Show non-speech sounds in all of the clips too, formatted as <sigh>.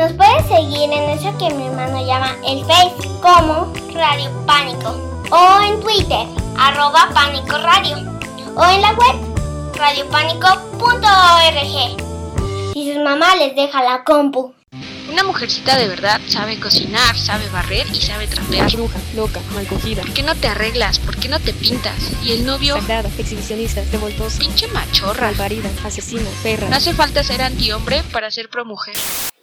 Nos puedes seguir en eso que mi hermano llama el Face como Radio Pánico o en Twitter arroba Pánico Radio o en la web radiopánico.org. Y sus mamás les deja la compu. Una mujercita de verdad sabe cocinar, sabe barrer y sabe trapear. Bruja, loca, mal cogida. ¿Por qué no te arreglas? ¿Por qué no te pintas? Y el novio... Sagrada, exhibicionista, revoltosa. Pinche machorra. Malparida, asesina, perra. No hace falta ser antihombre para ser promujer.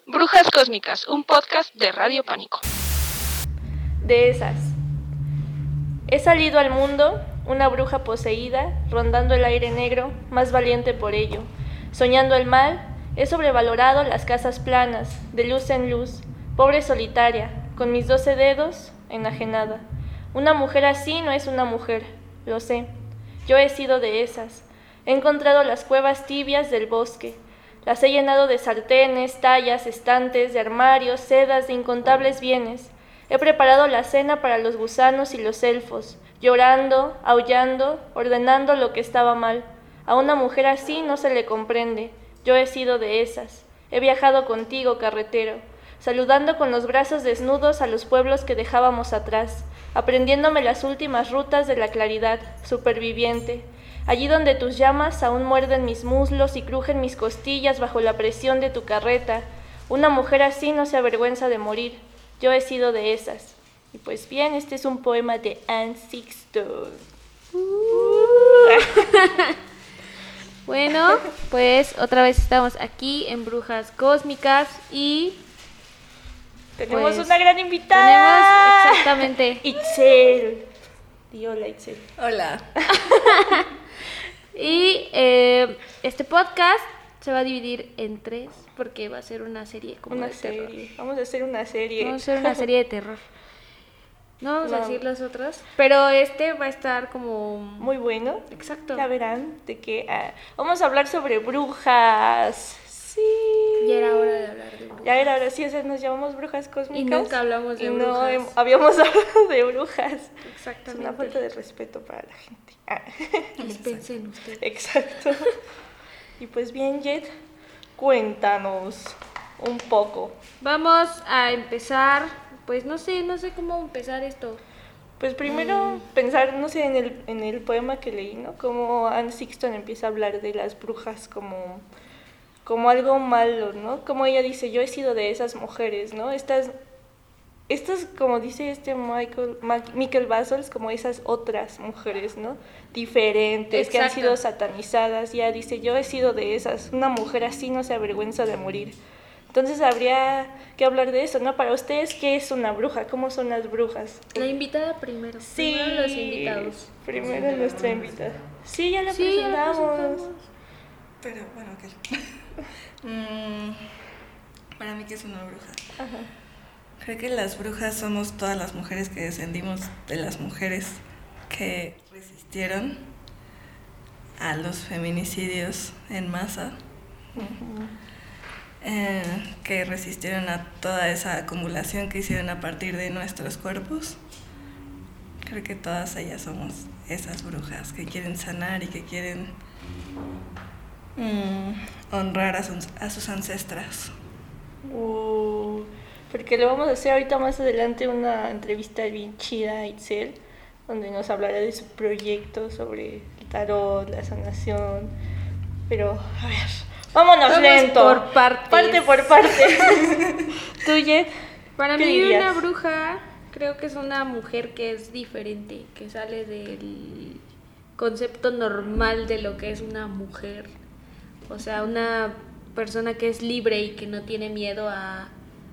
Brujas Cósmicas, un podcast de Radio Pánico. De esas. He salido al mundo, una bruja poseída, rondando el aire negro, más valiente por ello. Soñando el mal, he sobrevalorado las casas planas, de luz en luz, pobre solitaria, con mis doce dedos, enajenada. Una mujer así no es una mujer, lo sé. Yo he sido de esas. He encontrado las cuevas tibias del bosque. Las he llenado de sartenes, tallas, estantes, de armarios, sedas, de incontables bienes. He preparado la cena para los gusanos y los elfos, llorando, aullando, ordenando lo que estaba mal. A una mujer así no se le comprende. Yo he sido de esas. He viajado contigo, carretero, saludando con los brazos desnudos a los pueblos que dejábamos atrás, aprendiéndome las últimas rutas de la claridad, superviviente, allí donde tus llamas aún muerden mis muslos y crujen mis costillas bajo la presión de tu carreta. Una mujer así no se avergüenza de morir. Yo he sido de esas. Y pues bien, este es un poema de Anne Sixto. <laughs> Bueno, pues otra vez estamos aquí en Brujas Cósmicas y Tenemos Pues, una gran invitada. tenemos exactamente <laughs> Itzel. Di hola, Itzel. Hola. <laughs> y eh, este podcast se va a dividir en tres porque va a ser una serie como Una de terror. serie. Vamos a hacer una serie. Vamos a hacer una serie de terror. No vamos a decir las otras, pero este va a estar como Muy bueno. exacto. Ya verán de qué. ah, vamos a hablar sobre brujas. Sí. Ya era hora de hablar de brujas. Ya era hora, sí, o sea, nos llamamos brujas cósmicas. Y nunca hablamos de y brujas. no habíamos <laughs> hablado de brujas. Es Exactamente. una falta de respeto para la gente. Ah, <laughs> Dispensen ustedes. Exacto. Y pues bien, Jet, cuéntanos un poco. Vamos a empezar, pues no sé, no sé cómo empezar esto. Pues primero pensar, no sé, en el, en el poema que leí, ¿no? Como Anne Sixton empieza a hablar de las brujas como, como algo malo, ¿no? Como ella dice, yo he sido de esas mujeres, ¿no? Estas, estas como dice este Michael, Michael Bassols, como esas otras mujeres, ¿no? Diferentes, que han sido satanizadas. Ya dice, yo he sido de esas. Una mujer así no se avergüenza de morir. Entonces habría que hablar de eso, ¿no? Para ustedes, ¿qué es una bruja? ¿Cómo son las brujas? La invitada primero. Sí, Primero los invitados. Primero nuestra invitada. Sí, ya la Sí, ya la presentamos. presentamos. Pero bueno, ok. <laughs> Mm, para mí, ¿qué es una bruja? Ajá. Creo que las brujas somos todas las mujeres que descendimos de las mujeres que resistieron a los feminicidios en masa, eh, que resistieron a toda esa acumulación que hicieron a partir de nuestros cuerpos. Creo que todas ellas somos esas brujas que quieren sanar y que quieren mm, honrar a sus, a sus ancestras. Uh, porque le vamos a hacer ahorita más adelante una entrevista bien chida a Itzel, donde nos hablará de su proyecto sobre el tarot, la sanación. Pero, a ver, vámonos Vamos lento. por partes. Parte por parte. <laughs> ¿Tú, Jet? Para ¿Qué mí dirías? una bruja creo que es una mujer que es diferente, que sale del concepto normal de lo que es una mujer. O sea, una persona que es libre y que no tiene miedo a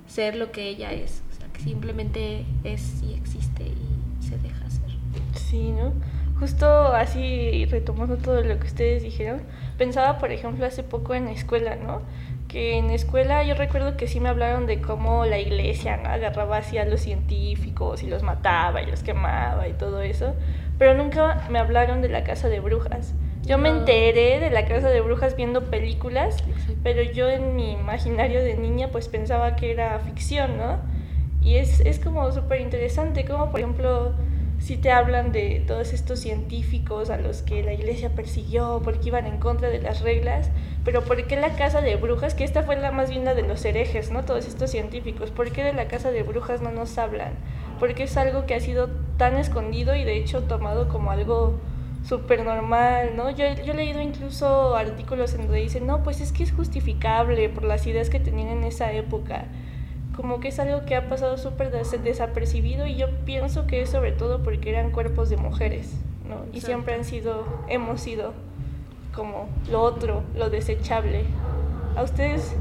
ser lo que ella es. O sea, que simplemente es y existe y se deja ser. Sí, ¿no? Justo así, retomando todo lo que ustedes dijeron, pensaba, por ejemplo, hace poco en la escuela, ¿no? Que en la escuela yo recuerdo que sí me hablaron de cómo la iglesia agarraba así a los científicos y los mataba y los quemaba y todo eso, pero nunca me hablaron de la casa de brujas. Yo me enteré de la casa de brujas viendo películas, pero yo en mi imaginario de niña pues pensaba que era ficción, ¿no? Y es, es como súper interesante, como por ejemplo sí te hablan de todos estos científicos a los que la iglesia persiguió porque iban en contra de las reglas, pero ¿por qué la casa de brujas? Que esta fue la más bien la de los herejes, ¿no? Todos estos científicos, ¿por qué de la casa de brujas no nos hablan? Porque es algo que ha sido tan escondido y de hecho tomado como algo súper normal, ¿no? Yo, yo he leído incluso artículos en donde dicen, no, pues es que es justificable por las ideas que tenían en esa época como que es algo que ha pasado súper desapercibido y yo pienso que es sobre todo porque eran cuerpos de mujeres, ¿no? Y siempre han sido, hemos sido como lo otro, lo desechable. ¿A ustedes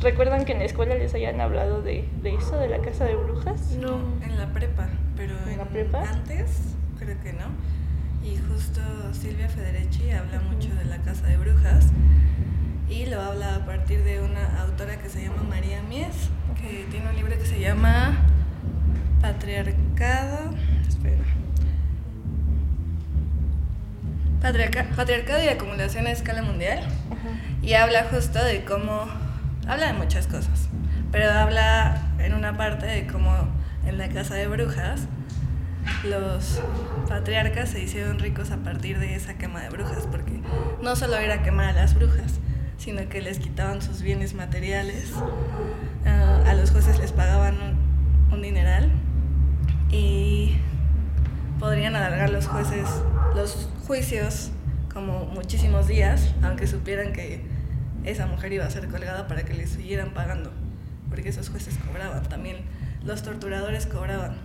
recuerdan que en la escuela les hayan hablado de, de eso, de la casa de brujas? No. En la prepa, pero ¿En la prepa? antes creo que no. Y justo Silvia Federici habla mucho de la casa de brujas y lo habla a partir de una autora que se llama María Mies que tiene un libro que se llama Patriarcado. Espera. Patriarcado y acumulación a escala mundial. Y habla justo de cómo. Habla de muchas cosas. Pero habla en una parte de cómo en la casa de brujas los patriarcas se hicieron ricos a partir de esa quema de brujas, porque no solo era quemar a las brujas, sino que les quitaban sus bienes materiales, ah, a los jueces les pagaban un, dineral y podrían alargar los jueces los juicios como muchísimos días, aunque supieran que esa mujer iba a ser colgada para que les siguieran pagando, porque esos jueces cobraban, también los torturadores cobraban,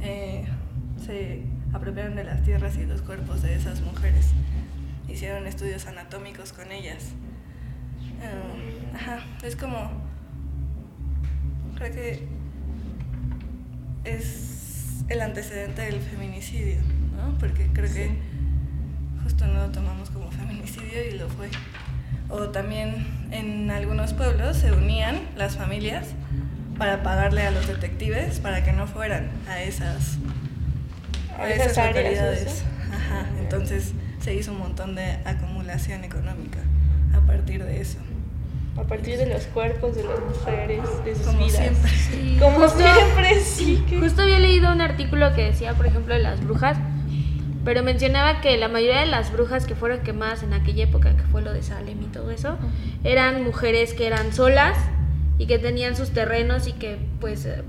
eh, se apropiaron de las tierras y los cuerpos de esas mujeres, hicieron estudios anatómicos con ellas Em, ajá, es como. Creo que es el antecedente del feminicidio, ¿no? Porque creo que justo no lo tomamos como feminicidio y lo fue. O también en algunos pueblos se unían las familias para pagarle a los detectives para que no fueran a esas, a esas, localidades. Ajá, entonces se hizo un montón de acumulación económica a partir de eso a partir de los cuerpos de las mujeres, de sus Como vidas. siempre. Como siempre, <laughs> sí. que- Justo había leído un artículo que decía, por ejemplo, de las brujas, pero mencionaba que la mayoría de las brujas que fueron quemadas en aquella época, que fue lo de Salem y todo eso, eran mujeres que eran solas y que tenían sus terrenos y que, pues, eh,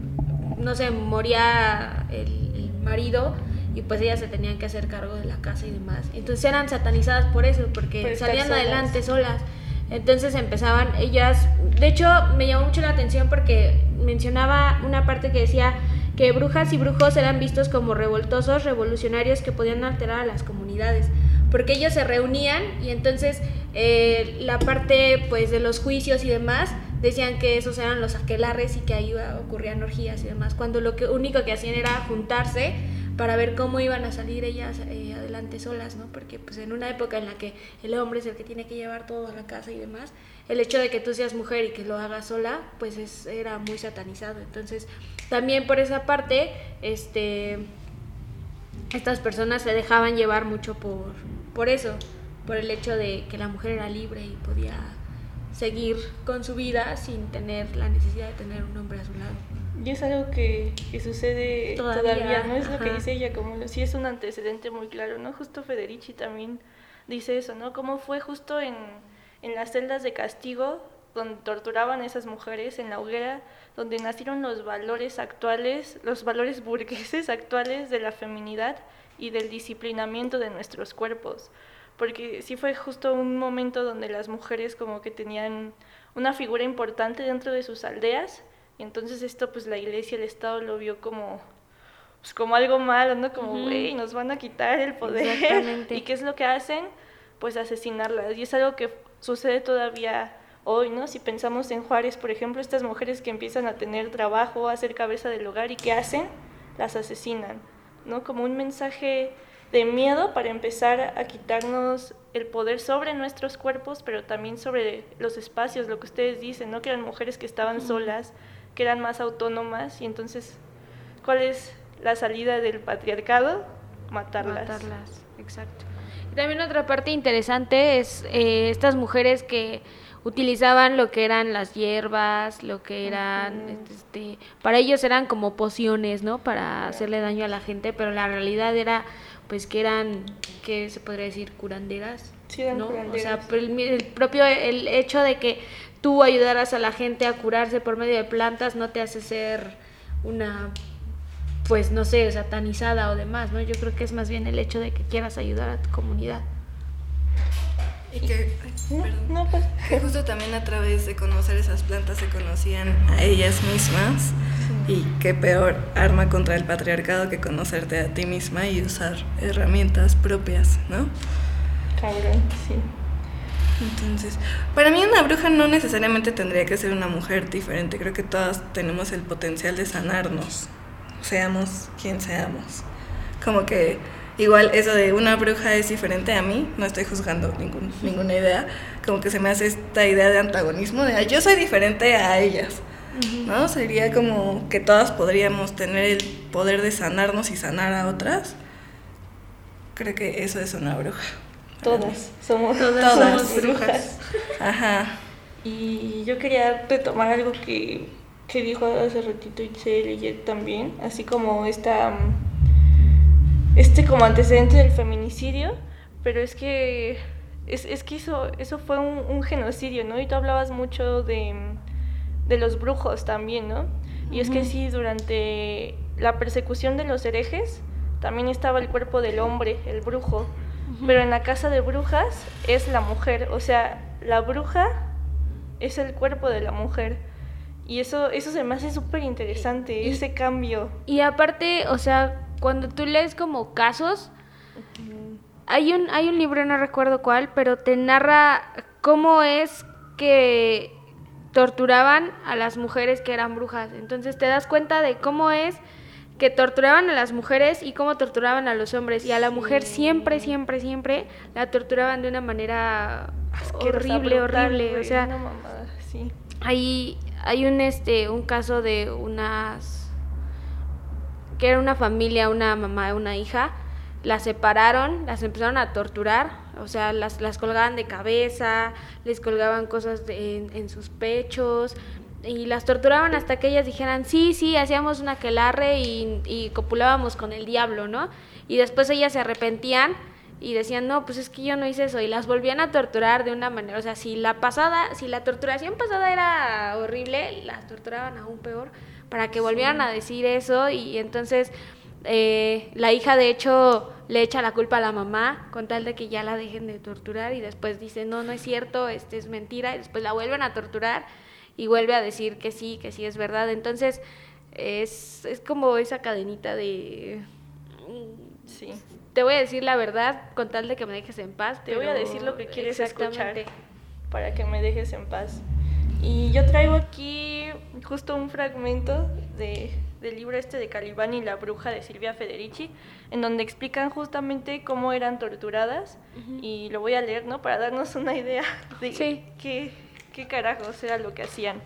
no sé, moría el, el marido y pues ellas se tenían que hacer cargo de la casa y demás. Entonces eran satanizadas por eso, porque Por salían solas. adelante solas. Entonces empezaban ellas, de hecho me llamó mucho la atención porque mencionaba una parte que decía que brujas y brujos eran vistos como revoltosos, revolucionarios que podían alterar a las comunidades, porque ellos se reunían y entonces eh, la parte pues de los juicios y demás decían que esos eran los aquelarres y que ahí ocurrían orgías y demás, cuando lo que único que hacían era juntarse para ver cómo iban a salir ellas eh, adelante solas, ¿no? Porque pues en una época en la que el hombre es el que tiene que llevar todo a la casa y demás, el hecho de que tú seas mujer y que lo hagas sola, pues es, era muy satanizado. Entonces, también por esa parte, este, estas personas se dejaban llevar mucho por, por eso, por el hecho de que la mujer era libre y podía seguir con su vida sin tener la necesidad de tener un hombre a su lado. Y es algo que, que sucede Todavía, todavía, ¿no? Es lo que dice ella, como sí es un antecedente muy claro, ¿no? Justo Federici también dice eso, ¿no? Cómo fue justo en, en las celdas de castigo donde torturaban a esas mujeres, en la hoguera, donde nacieron los valores actuales, los valores burgueses actuales de la feminidad y del disciplinamiento de nuestros cuerpos. Porque sí fue justo un momento donde las mujeres como que tenían una figura importante dentro de sus aldeas entonces esto pues la iglesia, el Estado lo vio como, pues, como algo malo, ¿no? Como, güey, nos van a quitar el poder. <laughs> ¿Y qué es lo que hacen? Pues asesinarlas. Y es algo que sucede todavía hoy, ¿no? Si pensamos en Juárez, por ejemplo, estas mujeres que empiezan a tener trabajo, a ser cabeza del hogar y ¿qué hacen? Las asesinan, ¿no? Como un mensaje de miedo para empezar a quitarnos el poder sobre nuestros cuerpos, pero también sobre los espacios, lo que ustedes dicen, ¿no? Que eran mujeres que estaban solas, que eran más autónomas y entonces, ¿cuál es la salida del patriarcado? Matarlas. Matarlas, exacto. Y también otra parte interesante es eh, estas mujeres que utilizaban lo que eran las hierbas, lo que eran, este, para ellos eran como pociones, ¿no? Para hacerle daño a la gente, pero la realidad era, pues, que eran, ¿qué se podría decir? Curanderas. Sí, eran ¿no? O sea, el, el propio, el hecho de que tú ayudaras a la gente a curarse por medio de plantas no te hace ser una pues no sé, satanizada o demás, ¿no? Yo creo que es más bien el hecho de que quieras ayudar a tu comunidad. Y que, ay, perdón. No, pues. que justo también a través de conocer esas plantas se conocían a ellas mismas. Y qué peor arma contra el patriarcado que conocerte a ti misma y usar herramientas propias, ¿no? Cabrón, sí. Entonces, para mí una bruja no necesariamente tendría que ser una mujer diferente. Creo que todas tenemos el potencial de sanarnos, seamos quien seamos. Como que igual eso de una bruja es diferente a mí, no estoy juzgando ningún, ninguna idea, como que se me hace esta idea de antagonismo, de "Ay, yo soy diferente a ellas. ¿No? Sería como que todas podríamos tener el poder de sanarnos y sanar a otras. Creo que eso es una bruja. Todas somos, Todas somos somos brujas. Ajá. Y yo quería retomar algo que, que dijo hace ratito Itzel y Jet también, así como esta, este como antecedente del feminicidio, pero es que, es, es que eso, eso fue un, un genocidio, ¿no? Y tú hablabas mucho de, de los brujos también, ¿no? Y es que sí, durante la persecución de los herejes, también estaba el cuerpo del hombre, el brujo, pero en la casa de brujas es la mujer, o sea, la bruja es el cuerpo de la mujer. Y eso, eso se me hace súper interesante, ese cambio. Y aparte, o sea, cuando tú lees como casos, hay un, hay un libro, no recuerdo cuál, pero te narra cómo es que torturaban a las mujeres que eran brujas. Entonces te das cuenta de cómo es que torturaban a las mujeres y cómo torturaban a los hombres. Y a la mujer siempre, siempre, siempre la torturaban de una manera Asquerosa, horrible, brutal, horrible. O sea, mamada, sí. hay, hay un, este, un caso de unas que era una familia, una mamá, una hija, las separaron, las empezaron a torturar, o sea, las, las colgaban de cabeza, les colgaban cosas de- en, en sus pechos y las torturaban hasta que ellas dijeran, sí, sí, hacíamos una aquelarre y, y copulábamos con el diablo, ¿no? Y después ellas se arrepentían y decían, no, pues es que yo no hice eso, y las volvían a torturar de una manera, o sea, si la pasada, si la torturación pasada era horrible, las torturaban aún peor para que volvieran a decir eso y entonces eh, la hija de hecho le echa la culpa a la mamá con tal de que ya la dejen de torturar y después dice, no, no es cierto, este es mentira, y después la vuelven a torturar y vuelve a decir que sí, que sí es verdad, entonces es, es como esa cadenita de... Sí. Te voy a decir la verdad con tal de que me dejes en paz. Te voy a decir lo que quieres escuchar para que me dejes en paz. Y yo traigo aquí justo un fragmento de, del libro este de Calibán y la bruja de Silvia Federici, en donde explican justamente cómo eran torturadas y lo voy a leer, ¿no? Para darnos una idea de Sí. qué, qué carajos era lo que hacían.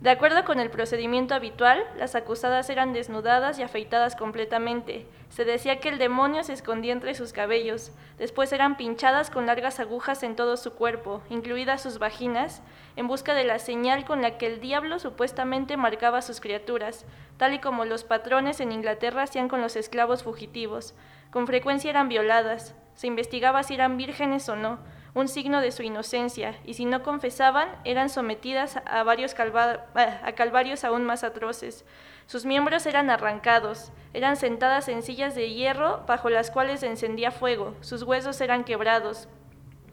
De acuerdo con el procedimiento habitual, las acusadas eran desnudadas y afeitadas completamente. Se decía que el demonio se escondía entre sus cabellos. Después eran pinchadas con largas agujas en todo su cuerpo, incluidas sus vaginas, en busca de la señal con la que el diablo supuestamente marcaba a sus criaturas, tal y como los patrones en Inglaterra hacían con los esclavos fugitivos. Con frecuencia eran violadas. Se investigaba si eran vírgenes o no, un signo de su inocencia, y si no confesaban, eran sometidas a varios calva- a calvarios aún más atroces. Sus miembros eran arrancados, eran sentadas en sillas de hierro bajo las cuales encendía fuego, sus huesos eran quebrados,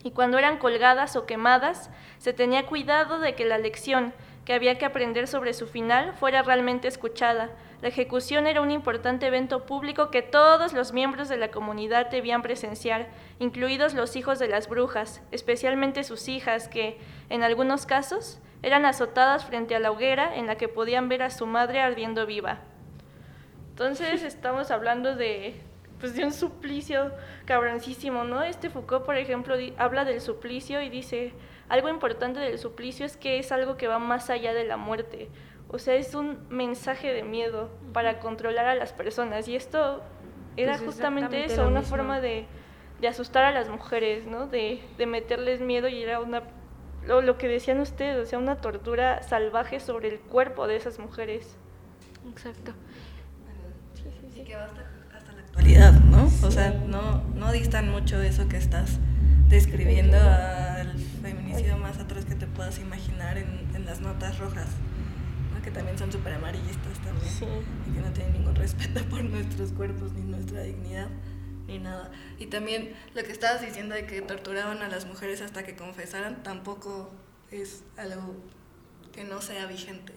y cuando eran colgadas o quemadas, se tenía cuidado de que la lección que había que aprender sobre su final fuera realmente escuchada. La ejecución era un importante evento público que todos los miembros de la comunidad debían presenciar, incluidos los hijos de las brujas, especialmente sus hijas, que, en algunos casos, eran azotadas frente a la hoguera en la que podían ver a su madre ardiendo viva. Entonces <laughs> estamos hablando de, pues, de un suplicio cabroncísimo, ¿no? Este Foucault, por ejemplo, habla del suplicio y dice, algo importante del suplicio es que es algo que va más allá de la muerte. O sea, es un mensaje de miedo para controlar a las personas. Y esto era Pues justamente eso, una mismo. forma de, de asustar a las mujeres, ¿no? De, de meterles miedo y era una lo, lo que decían ustedes, o sea, una tortura salvaje sobre el cuerpo de esas mujeres. Exacto. Y que va hasta, hasta la actualidad, ¿no? O sea, no, no distan mucho eso que estás describiendo al feminicidio más atroz que te puedas imaginar en, en las notas rojas. Que también son súper amarillistas también, Sí. y que no tienen ningún respeto por nuestros cuerpos ni nuestra dignidad ni nada. Y también lo que estabas diciendo de que torturaban a las mujeres hasta que confesaran tampoco es algo que no sea vigente.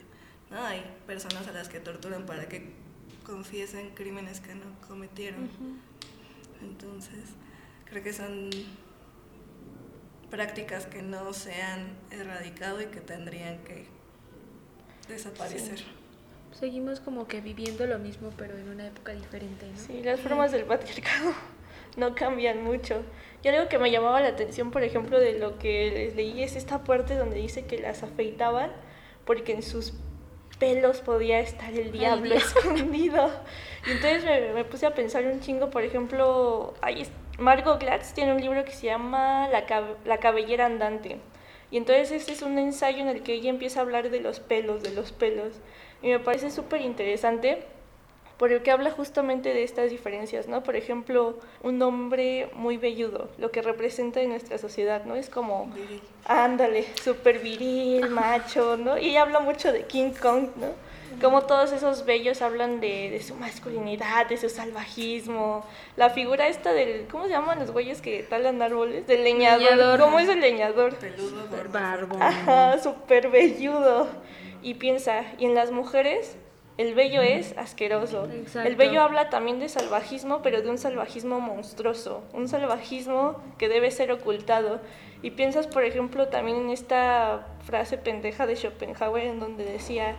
¿no? Hay personas a las que torturan para que confiesen crímenes que no cometieron. Entonces, creo que son prácticas que no se han erradicado y que tendrían que desaparecer. Seguimos como que viviendo lo mismo, pero en una época diferente, ¿no? Sí, las formas del patriarcado <laughs> no cambian mucho. Y algo que me llamaba la atención, por ejemplo, de lo que les leí es esta parte donde dice que las afeitaban porque en sus pelos podía estar el diablo <laughs> escondido. Y entonces me, me puse a pensar un chingo, por ejemplo, ahí es- Margot Glatz tiene un libro que se llama La, cab- La cabellera andante. Y entonces este es un ensayo en el que ella empieza a hablar de los pelos, de los pelos. Y me parece súper interesante porque habla justamente de estas diferencias, ¿no? Por ejemplo, un hombre muy velludo, lo que representa en nuestra sociedad, ¿no? Es como, Viril. ándale, súper viril, macho, ¿no? Y ella habla mucho de King Kong, ¿no? Como todos esos bellos hablan de, de su masculinidad, de su salvajismo. La figura esta del, ¿cómo se llaman los güeyes que talan árboles? Del leñador. Leñador. ¿Cómo es el leñador? Peludo, Barbo. Ajá, súper velludo. Y piensa, y en las mujeres el vello es asqueroso. Exacto. El vello habla también de salvajismo, pero de un salvajismo monstruoso, un salvajismo que debe ser ocultado. Y piensas, por ejemplo, también en esta frase pendeja de Schopenhauer en donde decía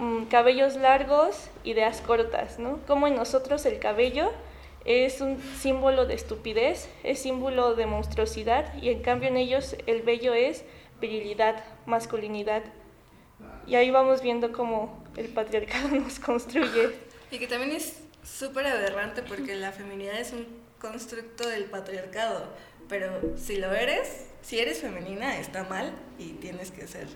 mm, cabellos largos, ideas cortas, ¿no? Como en nosotros el cabello es un símbolo de estupidez, es símbolo de monstruosidad y en cambio en ellos el vello es virilidad, masculinidad. Y ahí vamos viendo cómo el patriarcado <laughs> nos construye. Y que también es súper aberrante porque la feminidad es un constructo del patriarcado. Pero si lo eres, si eres femenina, está mal y tienes que ser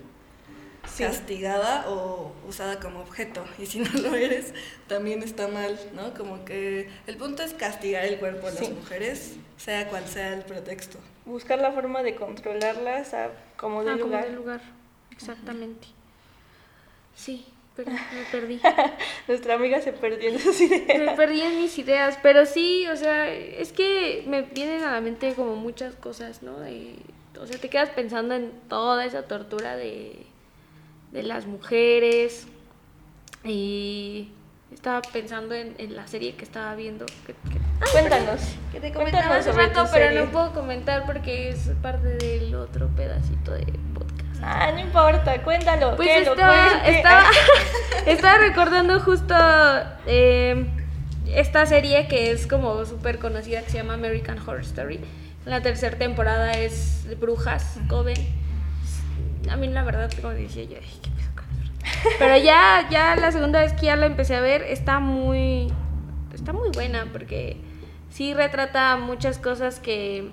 Sí. castigada o usada como objeto. Y si no lo eres, también está mal, ¿no? Como que el punto es castigar el cuerpo de Sí. las mujeres, sea cual sea el pretexto. Buscar la forma de controlarlas a como de Ah, como lugar. del lugar. Exactamente. Sí, pero me <laughs> perdí. Nuestra amiga se perdió en sus ideas. Me perdí en mis ideas, pero sí, o sea, es que me vienen a la mente como muchas cosas, ¿no? De- o sea, te quedas pensando en toda esa tortura de, de las mujeres y estaba pensando en, en la serie que estaba viendo. Que, que- Cuéntanos. que te comentaba hace rato, pero serie. no puedo comentar porque es parte del otro pedacito de podcast. Ah, no importa, cuéntalo. Pues que lo estaba, estaba, <laughs> estaba recordando justo eh, esta serie que es como súper conocida que se llama American Horror Story. La tercera temporada es de Brujas, Coven. A mí la verdad, como decía yo, "Ay, qué pedo con eso". <laughs> Pero ya, ya la segunda vez que ya la empecé a ver, está muy, está muy buena porque sí retrata muchas cosas que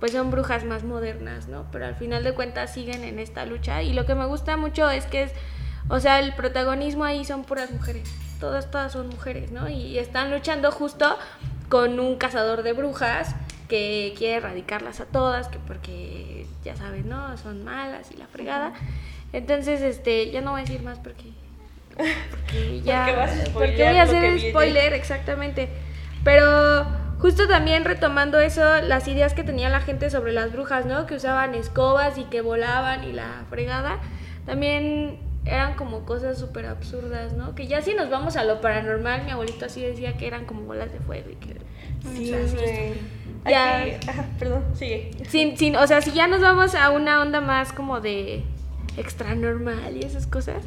pues son brujas más modernas, ¿no? Pero al final de cuentas siguen en esta lucha y lo que me gusta mucho es que es, o sea, el protagonismo ahí son puras mujeres, todas, todas son mujeres, ¿no? Y están luchando justo con un cazador de brujas que quiere erradicarlas a todas, que porque ya sabes, ¿no? Son malas y la fregada. Entonces, este, ya no voy a decir más porque porque <laughs> ya Porque vas a porque voy a hacer spoiler exactamente. Pero justo también retomando eso, las ideas que tenía la gente sobre las brujas, ¿no? Que usaban escobas y que volaban y la fregada, también eran como cosas súper absurdas, ¿no? Que ya si nos vamos a lo paranormal, mi abuelito así decía que eran como bolas de fuego y que... Sí. Ya. Aquí- ajá, perdón, sigue. sin, sin, o sea, si ya nos vamos a una onda más como de extra normal y esas cosas,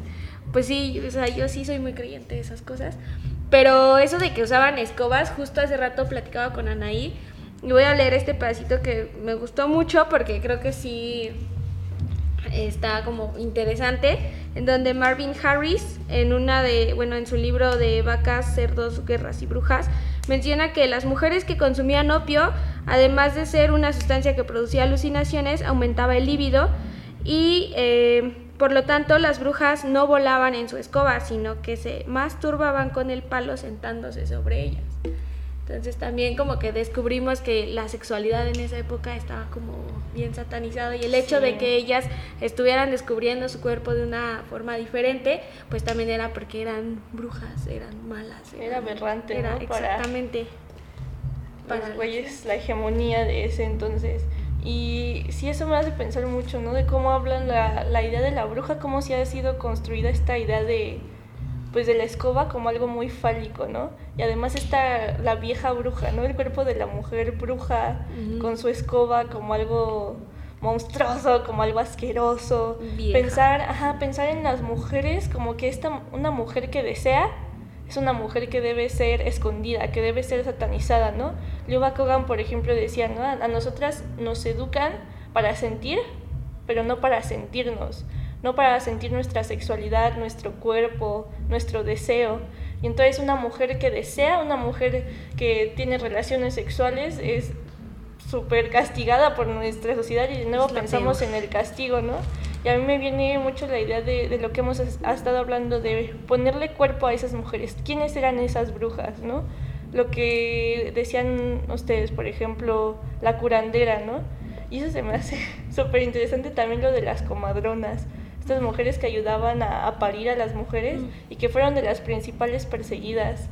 pues sí, o sea, yo sí soy muy creyente de esas cosas. Pero eso de que usaban escobas, justo hace rato platicaba con Anaí y voy a leer este pedacito que me gustó mucho porque creo que sí está como interesante, en donde Marvin Harris, en una de, bueno, en su libro de vacas, cerdos, guerras y brujas, menciona que las mujeres que consumían opio, además de ser una sustancia que producía alucinaciones, aumentaba el líbido y eh, por lo tanto las brujas no volaban en su escoba, sino que se masturbaban con el palo sentándose sobre ellas. Entonces también como que descubrimos que la sexualidad en esa época estaba como bien satanizada y el hecho de que ellas estuvieran descubriendo su cuerpo de una forma diferente, pues también era porque eran brujas, eran malas. Era aberrante, era ¿no? Exactamente. para Para los güeyes la hegemonía de ese entonces. Y sí, eso me hace pensar mucho, ¿no? De cómo hablan la, la idea de la bruja, cómo se ha sido construida esta idea de, pues, de la escoba como algo muy fálico, ¿no? Y además está la vieja bruja, ¿no? El cuerpo de la mujer bruja con su escoba como algo monstruoso, como algo asqueroso. Vieja. Pensar, ajá, pensar en las mujeres como que esta, una mujer que desea es una mujer que debe ser escondida, que debe ser satanizada, ¿no? Liuba Kogan, por ejemplo, decía, ¿no? A nosotras nos educan para sentir, pero no para sentirnos, no para sentir nuestra sexualidad, nuestro cuerpo, nuestro deseo. Y entonces una mujer que desea, una mujer que tiene relaciones sexuales es súper castigada por nuestra sociedad y de nuevo pensamos peor. en el castigo, ¿no? Y a mí me viene mucho la idea de, de lo que hemos ha estado hablando, de ponerle cuerpo a esas mujeres. ¿Quiénes eran esas brujas, no? Lo que decían ustedes, por ejemplo, la curandera, ¿no? Y eso se me hace <laughs> súper interesante también lo de las comadronas. Estas mujeres que ayudaban a, a parir a las mujeres y que fueron de las principales perseguidas.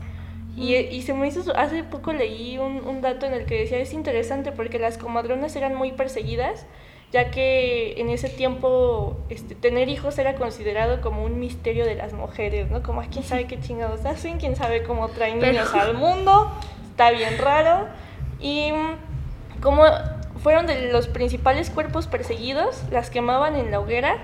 Y, y se me hizo, hace poco leí un, un dato en el que decía, es interesante porque las comadronas eran muy perseguidas, ya que en ese tiempo este, tener hijos era considerado como un misterio de las mujeres, ¿no? Como, "Ay, quién sabe qué chingados hacen, quién sabe cómo traen Pero- niños <laughs> al mundo, está bien raro. Y mm, como fueron de los principales cuerpos perseguidos, las quemaban en la hoguera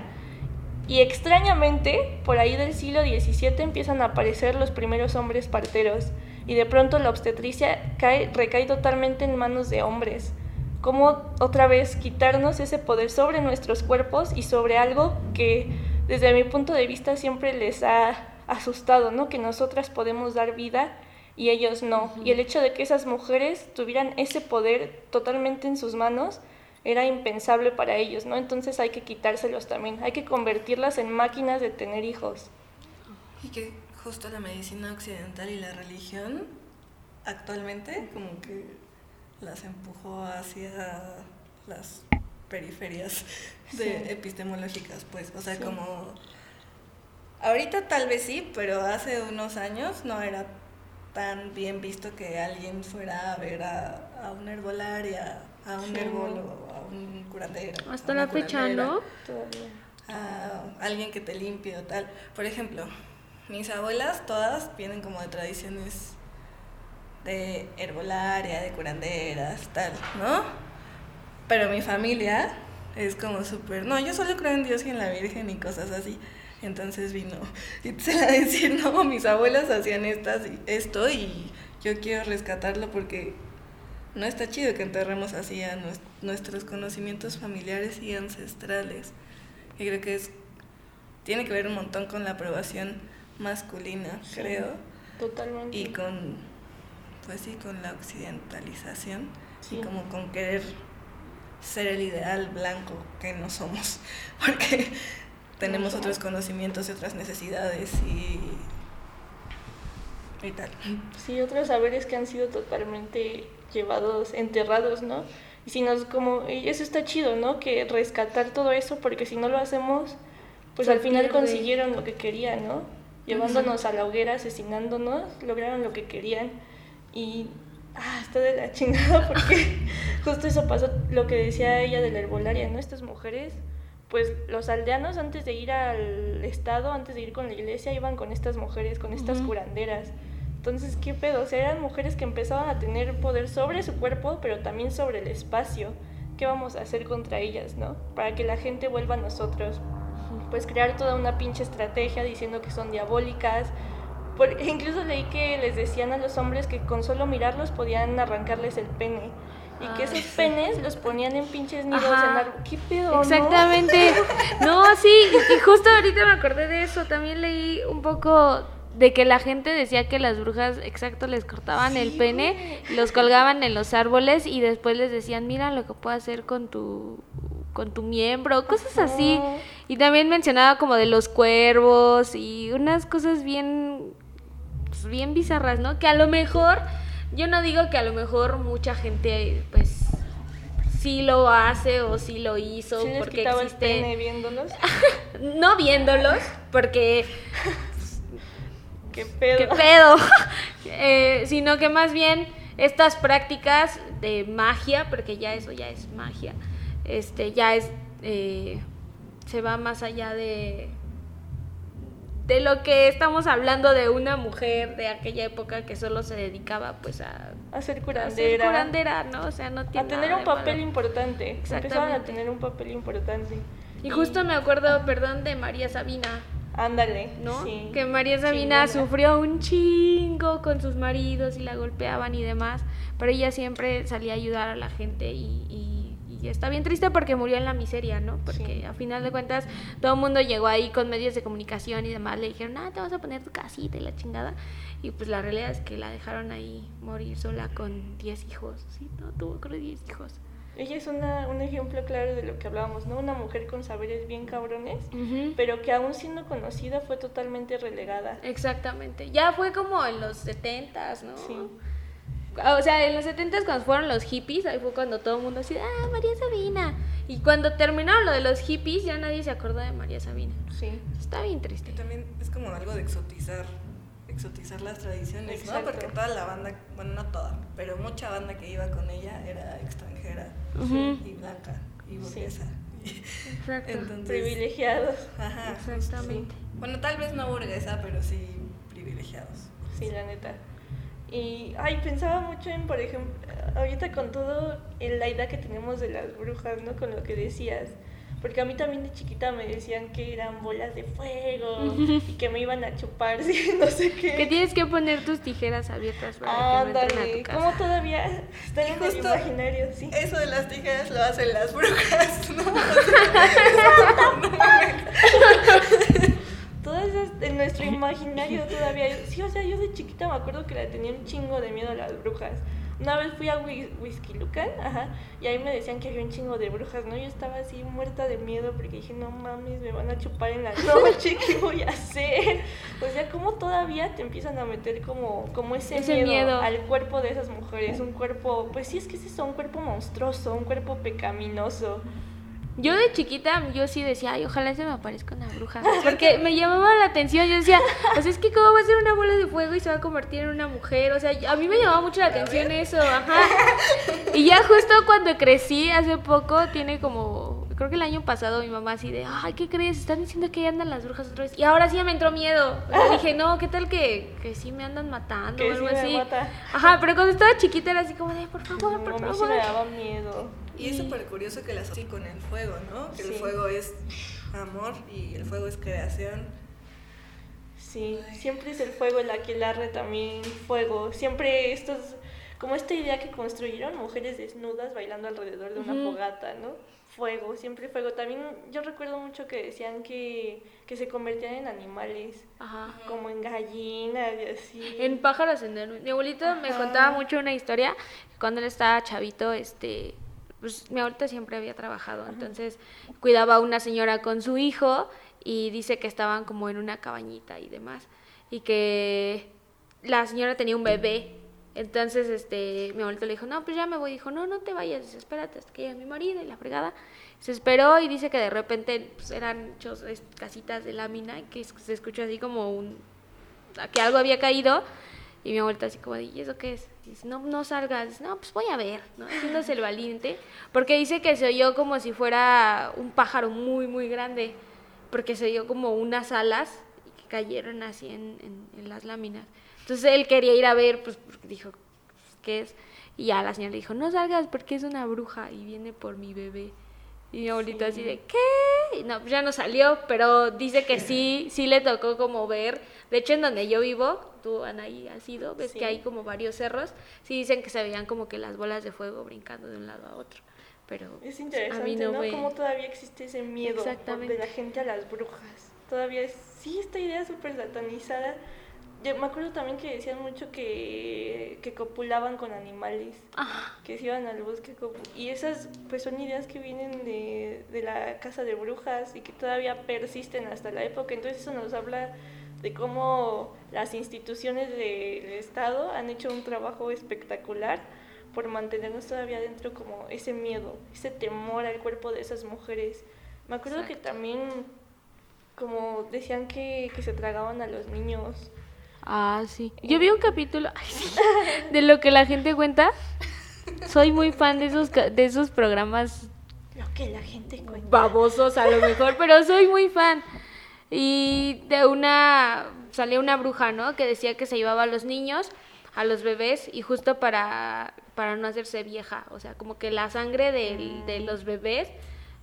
y extrañamente, por ahí del siglo XVII empiezan a aparecer los primeros hombres parteros y de pronto la obstetricia cae, recae totalmente en manos de hombres. ¿Cómo otra vez quitarnos ese poder sobre nuestros cuerpos y sobre algo que desde mi punto de vista siempre les ha asustado, ¿no? Que nosotras podemos dar vida y ellos no. Y el hecho de que esas mujeres tuvieran ese poder totalmente en sus manos era impensable para ellos, ¿no? Entonces hay que quitárselos también, hay que convertirlas en máquinas de tener hijos. Y que justo la medicina occidental y la religión actualmente como que las empujó hacia las periferias de Sí. epistemológicas, pues, o sea, Sí. como ahorita tal vez sí, pero hace unos años no era tan bien visto que alguien fuera a ver a, a una herbolaria, a un Sí. herbólogo, a un curandero. a Hasta la fecha, ¿no? Todavía. a alguien que te limpie o tal. Por ejemplo, mis abuelas todas vienen como de tradiciones de herbolaria, de curanderas, tal, ¿no? Pero mi familia es como súper, no, yo solo creo en Dios y en la Virgen y cosas así. Entonces vino y se a decir, <laughs> no, mis abuelas hacían estas y esto y yo quiero rescatarlo porque no está chido que enterremos así a nues- nuestros conocimientos familiares y ancestrales. Y creo que es tiene que ver un montón con la aprobación masculina, creo, Totalmente. y con pues sí, con la occidentalización Sí. y como con querer ser el ideal blanco que no somos, <laughs> porque tenemos No otros conocimientos y otras necesidades y y tal. Sí, otros saberes que han sido totalmente llevados, enterrados, ¿no? Y si nos como, y eso está chido, ¿no? Que rescatar todo eso, porque si no lo hacemos, pues Se al final pierde. consiguieron lo que querían, ¿no? Llevándonos a la hoguera, asesinándonos, lograron lo que querían. Y, ah, está de la <laughs> chingada, porque justo eso pasó, lo que decía ella de la herbolaria, ¿no? Estas mujeres, pues los aldeanos antes de ir al estado, antes de ir con la iglesia, iban con estas mujeres, con estas Ujú. curanderas. Entonces, ¿qué pedo? O sea, eran mujeres que empezaban a tener poder sobre su cuerpo, pero también sobre el espacio. ¿Qué vamos a hacer contra ellas, no? Para que la gente vuelva a nosotros. Pues crear toda una pinche estrategia diciendo que son diabólicas. Por- <laughs> incluso leí que les decían a los hombres que con solo mirarlos podían arrancarles el pene. Y que esos sí. penes los ponían en pinches nidos Ajá. en árbol. ¿Qué pedo? no? Exactamente. <laughs> No, sí, y justo ahorita me acordé de eso. También leí un poco de que la gente decía que las brujas, exacto, les cortaban el pene, los colgaban en los árboles y después les decían, mira lo que puedo hacer con tu con tu miembro, cosas así. Y también mencionaba como de los cuervos y unas cosas bien, pues, bien bizarras, ¿no? Que a lo mejor, yo no digo que a lo mejor mucha gente, pues, sí lo hace o sí lo hizo ¿Sí les porque el existe... pene viéndolos? <laughs> no viéndolos, porque ¿Qué pedo? qué pedo, <laughs> Eh, sino que más bien estas prácticas de magia, porque ya eso ya es magia, este, ya es, eh, se va más allá de, de lo que estamos hablando de una mujer de aquella época que solo se dedicaba pues a, A ser a ser curandera. curandera, ¿no? O sea, no tiene A tener un papel malo. importante. Empezaban a tener un papel importante. Y justo me acuerdo, perdón, de María Sabina, Ándale. ¿no? Sí. Que María Sabina Chingona. sufrió un chingo con sus maridos y la golpeaban y demás, pero ella siempre salía a ayudar a la gente y, y- y está bien triste porque murió en la miseria, ¿no? Porque Sí. a final de cuentas todo el mundo llegó ahí con medios de comunicación y demás, le dijeron, ah, te vas a poner tu casita y la chingada, y pues la realidad es que la dejaron ahí morir sola con 10 hijos, ¿sí? No, tuvo creo 10 hijos. Ella es una, un ejemplo claro de lo que hablábamos, ¿no? Una mujer con saberes bien cabrones, pero que aún siendo conocida fue totalmente relegada. Exactamente. Ya fue como en los 70s, ¿no? Sí. O sea, en los 70s cuando fueron los hippies, ahí fue cuando todo el mundo decía, ah, María Sabina. Y cuando terminaron lo de los hippies, ya nadie se acordó de María Sabina. Sí. Está bien triste. Y también es como algo de exotizar, exotizar las tradiciones, Exacto. ¿no? Porque toda la banda, bueno, no toda, pero mucha banda que iba con ella era extranjera Ujú. y blanca y burguesa. Exacto. <laughs> Entonces, Privilegiados. ajá, Exactamente. Bueno, tal vez no burguesa, pero sí privilegiados. Sí, la neta. Y, ay, pensaba mucho en, por ejemplo, ahorita con todo en la idea que tenemos de las brujas, ¿no? Con lo que decías. Porque a mí también de chiquita me decían que eran bolas de fuego <laughs> y que me iban a chupar, <laughs> sí, no sé qué. Que tienes que poner tus tijeras abiertas para que no entren a Ándale, tu casa. ¿cómo todavía está en el imaginario? Sí. Eso de las tijeras lo hacen las brujas, <laughs> ¿no? Todas esas en nuestro imaginario todavía. Sí, o sea, yo de chiquita me acuerdo que le tenía un chingo de miedo a las brujas. Una vez fui a Whi- Whisky Lucan, ajá, y ahí me decían que había un chingo de brujas, ¿no? Yo estaba así muerta de miedo porque dije, no mames, me van a chupar en la <laughs> noche, ¿qué voy a hacer? O sea, ¿cómo todavía te empiezan a meter como, como ese, Ese miedo, miedo. al cuerpo de esas mujeres? Un cuerpo, pues sí, es que es eso, un cuerpo monstruoso, un cuerpo pecaminoso. Yo de chiquita, yo sí decía, ay, ojalá se me aparezca una bruja. <laughs> Porque me llamaba la atención. Yo decía, sea, es que cómo va a ser una bola de fuego y se va a convertir en una mujer. O sea, a mí me llamaba mucho la atención eso, ajá. Y ya justo cuando crecí, hace poco, tiene como, creo que el año pasado, mi mamá así de, ay, ¿qué crees? Están diciendo que ahí andan las brujas otra vez. Y ahora sí me entró miedo. O sea, dije, no, ¿qué tal que, que sí me andan matando Que o algo sí me así? mata. Ajá, pero cuando estaba chiquita era así como de, por favor, No, por a mí sí favor. me daba miedo. Y es súper curioso que las así con el fuego, ¿no? Que el Sí. fuego es amor y el fuego es creación. Sí, siempre es el fuego, el aquelarre también, fuego. Siempre estos, como esta idea que construyeron, mujeres desnudas bailando alrededor de una Ujú. fogata, ¿no? Fuego, siempre fuego. También yo recuerdo mucho que decían que, que se convertían en animales, Ajá. como en gallinas y así. En pájaros en el... Mi abuelito me Ajá. contaba mucho una historia. Cuando él estaba chavito, este... Pues mi abuelita siempre había trabajado, entonces cuidaba a una señora con su hijo y dice que estaban como en una cabañita y demás. Y que la señora tenía un bebé. Entonces, este, mi abuelito le dijo, no, pues ya me voy. Dijo, no, no te vayas, espérate hasta que llegue mi marido y la fregada. Se esperó y dice que de repente pues, eran casitas de lámina y que se escuchó así como un, que algo había caído y mi abuelita así como ¿y eso qué es? Dice, no, no salgas. No, pues voy a ver, ¿no? Haciéndose el valiente, porque dice que se oyó como si fuera un pájaro muy, muy grande, porque se oyó como unas alas y que cayeron así en, en- en las láminas. Entonces él quería ir a ver, pues dijo, pues, ¿qué es? Y ya la señora le dijo, no salgas porque es una bruja y viene por mi bebé. Y mi abuelito así de, ¿qué? Y no, pues ya no salió, pero dice que sí, sí le tocó como ver. De hecho, en donde yo vivo, tú, Anaí, has ido, ves Sí. que hay como varios cerros. Sí dicen que se veían como que las bolas de fuego brincando de un lado a otro. Pero Es pues, a interesante, mí ¿no? no me... Cómo todavía existe ese miedo de la gente a las brujas. Todavía es, sí, esta idea súper satanizada. yo me acuerdo también que decían mucho que, que copulaban con animales, Ah, que se iban al bosque y esas pues son ideas que vienen de, de la casa de brujas y que todavía persisten hasta la época, entonces eso nos habla de cómo las instituciones del Estado han hecho un trabajo espectacular por mantenernos todavía dentro como ese miedo, ese temor al cuerpo de esas mujeres. Me acuerdo que Exacto. también como decían que, que se tragaban a los niños. ah, sí. Yo vi un capítulo ay, sí, de lo que la gente cuenta. Soy muy fan de esos, de esos programas Lo que la gente cuenta. babosos a lo mejor, pero soy muy fan. Y de una, salía una bruja, ¿no? Que decía que se llevaba a los niños, a los bebés, y justo para, para no hacerse vieja. O sea, como que la sangre del- de los bebés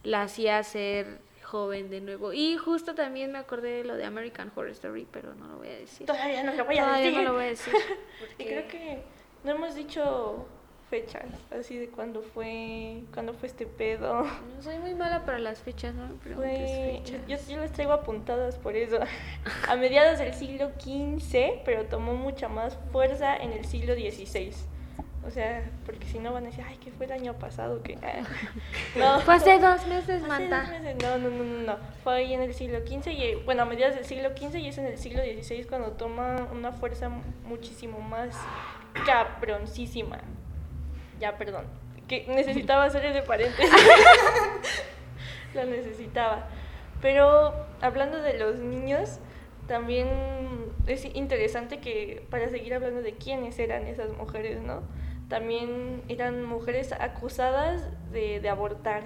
la hacía ser joven de nuevo. Y justo también me acordé de lo de American Horror Story, pero no lo voy a decir. Todavía no lo voy a Todavía decir. no lo voy a decir. <laughs> Y creo que no hemos dicho fechas, así de cuándo fue, cuándo fue este pedo. No, soy muy mala para las fechas, ¿no? me preguntes Fue, fechas. yo, yo las traigo apuntadas por eso. A mediados del siglo XV, pero tomó mucha más fuerza en el siglo XVI. O sea, porque si no van a decir, ay, que fue el año pasado, que... <laughs> No. Fue hace dos meses, Hace Manta. dos meses, No, no, no, no, no. Fue ahí en el siglo XV y, bueno, a mediados del siglo XV y es en el siglo XVI cuando toma una fuerza mu- muchísimo más cabroncísima. Ya, perdón. Que necesitaba hacer ese paréntesis. <laughs> Lo necesitaba. Pero hablando de los niños, también es interesante que para seguir hablando de quiénes eran esas mujeres, ¿no? También eran mujeres acusadas de, de abortar,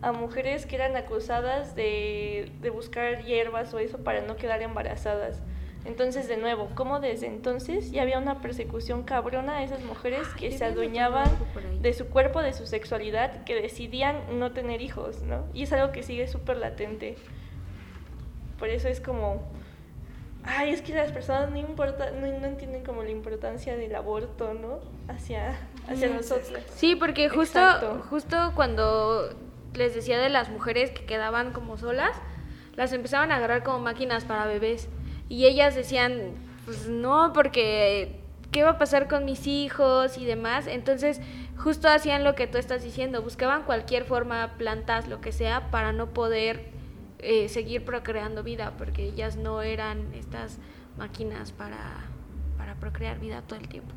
a mujeres que eran acusadas de, de buscar hierbas o eso para no quedar embarazadas. Entonces, de nuevo, como desde entonces ya había una persecución cabrona a esas mujeres que se adueñaban de su cuerpo, de su sexualidad, que decidían no tener hijos, ¿no? Y es algo que sigue súper latente. Por eso es como, ay, es que las personas no, importa, no, no entienden como la importancia del aborto, ¿no? Hacia, hacia nosotros. Sí, porque justo, Exacto. justo cuando les decía de las mujeres que quedaban como solas, las empezaban a agarrar como máquinas para bebés. Y ellas decían, pues no, porque ¿qué va a pasar con mis hijos y demás? Entonces, justo hacían lo que tú estás diciendo, buscaban cualquier forma, plantas, lo que sea, para no poder eh, seguir procreando vida, porque ellas no eran estas máquinas para, para procrear vida todo el tiempo.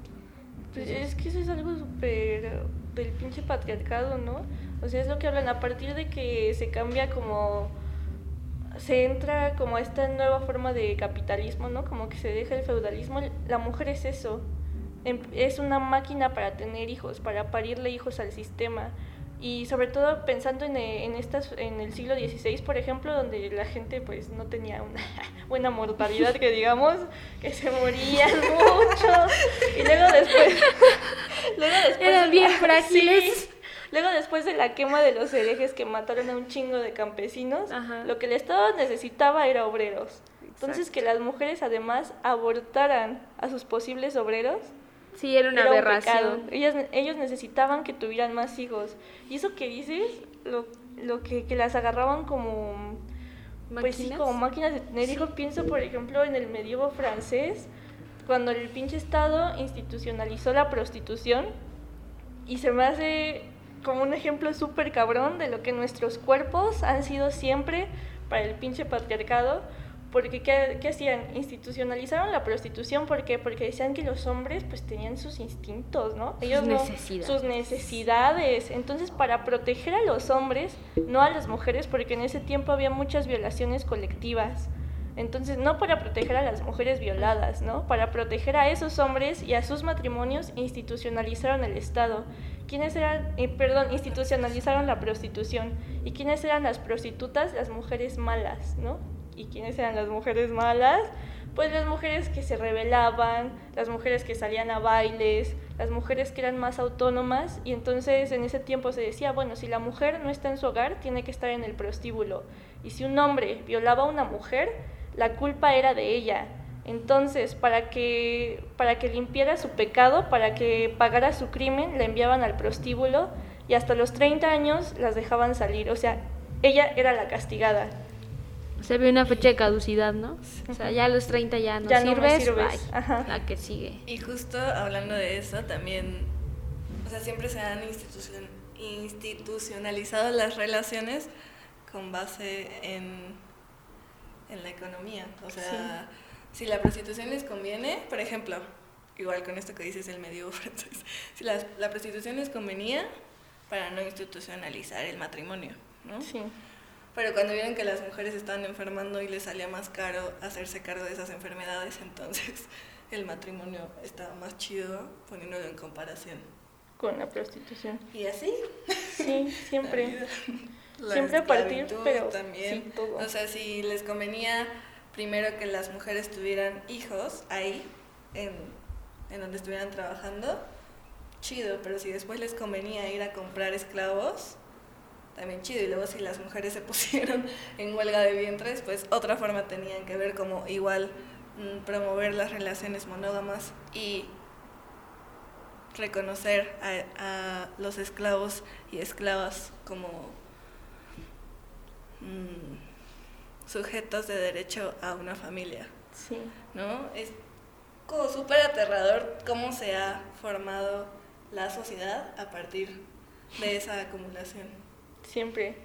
Pues es que eso es algo súper del pinche patriarcado, ¿no? O sea, es lo que hablan a partir de que se cambia como se entra como esta nueva forma de capitalismo, ¿no? Como que se deja el feudalismo, la mujer es eso. Em- Es una máquina para tener hijos, para parirle hijos al sistema. Y sobre todo pensando en, eh, en estas en el siglo XVI, por ejemplo, donde la gente pues no tenía una <laughs> buena mortalidad, que digamos, que se morían <laughs> mucho. Y luego después <laughs> luego después Eran bien la- frágiles. Sí. Luego después de la quema de los herejes que mataron a un chingo de campesinos, Ajá. lo que el Estado necesitaba era obreros. Entonces que las mujeres además abortaran a sus posibles obreros Sí, era una era un aberración. pecado. Ellas, ellos necesitaban que tuvieran más hijos. Y eso que dices, lo, lo que, que las agarraban como... Pues sí, ¿Máquinas? como máquinas de tener hijos. Pienso, por ejemplo, en el medievo francés, cuando el pinche Estado institucionalizó la prostitución. Y se me hace como un ejemplo súper cabrón de lo que nuestros cuerpos han sido siempre para el pinche patriarcado. Porque, ¿qué, qué hacían? Institucionalizaron la prostitución, ¿por qué? Porque decían que los hombres pues tenían sus instintos, ¿no? Sus no- necesidades. sus necesidades. Entonces, para proteger a los hombres, no a las mujeres, porque en ese tiempo había muchas violaciones colectivas. Entonces, no para proteger a las mujeres violadas, ¿no? Para proteger a esos hombres y a sus matrimonios, institucionalizaron el Estado. ¿Quiénes eran, eh, perdón, institucionalizaron la prostitución? ¿Y quiénes eran las prostitutas? Las mujeres malas, ¿no? ¿Y quiénes eran las mujeres malas? Pues las mujeres que se rebelaban, las mujeres que salían a bailes, las mujeres que eran más autónomas y entonces en ese tiempo se decía, bueno, si la mujer no está en su hogar, tiene que estar en el prostíbulo. Y si un hombre violaba a una mujer, la culpa era de ella. Entonces, para que, para que limpiara su pecado, para que pagara su crimen, la enviaban al prostíbulo y hasta los 30 años las dejaban salir. O sea, ella era la castigada. Se ve una fecha de caducidad, ¿no? O sea, ya a los 30 ya no Ya no sirves, sirves, bye. ajá. La que sigue. Y justo hablando de eso, también, o sea, siempre se han institucion- institucionalizado las relaciones con base en, en la economía. O sea, si la prostitución les conviene, por ejemplo, igual con esto que dices el medio <laughs> francés, si la, la prostitución les convenía para no institucionalizar el matrimonio, ¿no? Sí. Pero cuando vieron que las mujeres estaban enfermando y les salía más caro hacerse cargo de esas enfermedades, entonces <laughs> el matrimonio estaba más chido poniéndolo en comparación. Con la prostitución. Y así. Sí, <laughs> la siempre. vida. La Siempre a partir, pero también. sí, todo. O sea, si les convenía primero que las mujeres tuvieran hijos ahí, en, en donde estuvieran trabajando, chido, pero si después les convenía ir a comprar esclavos, también chido. Y luego si las mujeres se <laughs> pusieron en huelga de vientres, pues otra forma tenían que ver como igual mm, promover las relaciones monógamas y reconocer a, los esclavos y esclavas como mm, sujetos de derecho a una familia, Sí. ¿no? Es como súper aterrador cómo se ha formado la sociedad a partir de esa acumulación. Siempre.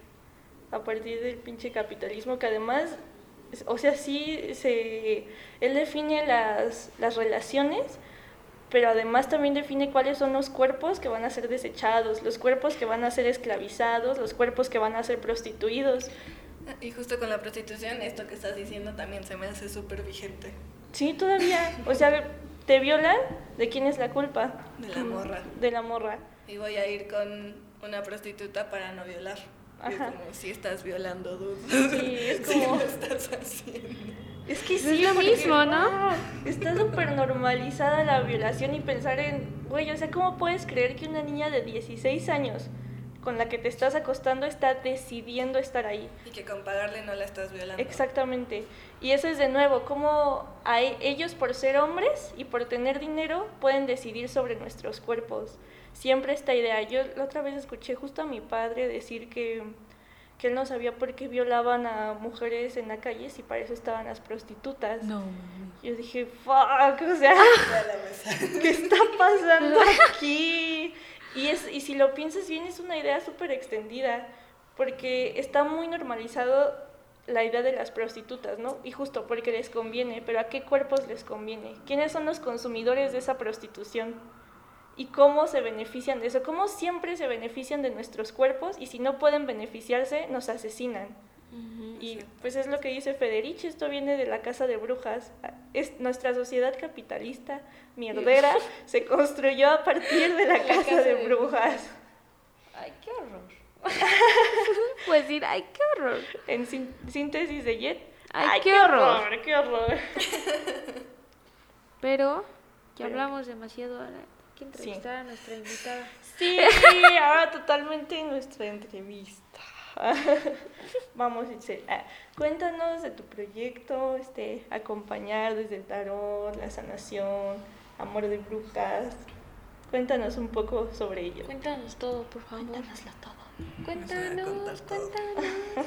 A partir del pinche capitalismo que además, o sea, sí se... Él define las, las relaciones, pero además también define cuáles son los cuerpos que van a ser desechados, los cuerpos que van a ser esclavizados, los cuerpos que van a ser prostituidos. Y justo con la prostitución, esto que estás diciendo también se me hace súper vigente. Sí, todavía. O sea, te violan, ¿de quién es la culpa? De la morra. De la morra. Y voy a ir con una prostituta para no violar. Y es Ajá. como si estás violando, dude. Sí, <laughs> es Sí como... lo estás haciendo. Es que Es sí, lo porque, mismo, ¿no? ah, Está súper normalizada la violación y pensar en, güey, o sea, ¿cómo puedes creer que una niña de 16 años con la que te estás acostando está decidiendo estar ahí? Y que con pagarle no la estás violando. Exactamente. Y eso es de nuevo, cómo hay, ellos por ser hombres y por tener dinero pueden decidir sobre nuestros cuerpos. Siempre esta idea. Yo la otra vez escuché justo a mi padre decir que, que él no sabía por qué violaban a mujeres en la calle si para eso estaban las prostitutas. No. Yo dije, fuck, o sea. <laughs> ¿qué está pasando aquí? Y, es, y si lo piensas bien, es una idea súper extendida, porque está muy normalizado la idea de las prostitutas, ¿no? Y justo porque les conviene, pero ¿a qué cuerpos les conviene? ¿Quiénes son los consumidores de esa prostitución? ¿Y cómo se benefician de eso? ¿Cómo siempre se benefician de nuestros cuerpos y si no pueden beneficiarse, nos asesinan? Y pues es lo que dice Federici, esto viene de la casa de brujas. Es, nuestra sociedad capitalista, mierdera, <laughs> se construyó a partir de la casa de brujas. Ay, qué horror. <laughs> Puedes decir, ay, qué horror. En sin- síntesis de Jet. Ay, qué horror. ¡Qué horror! <laughs> Pero Pero- hablamos demasiado ahora. Hay que entrevistar a nuestra invitada. Sí, ahora totalmente nuestra entrevista. <laughs> Vamos, Itzel. Ah, cuéntanos de tu proyecto, este, acompañar desde el tarot, la sanación, amor de brujas. Cuéntanos un poco sobre ello. Cuéntanos todo, por favor. Cuéntanoslo todo. Cuéntanos, todo. cuéntanos. <laughs>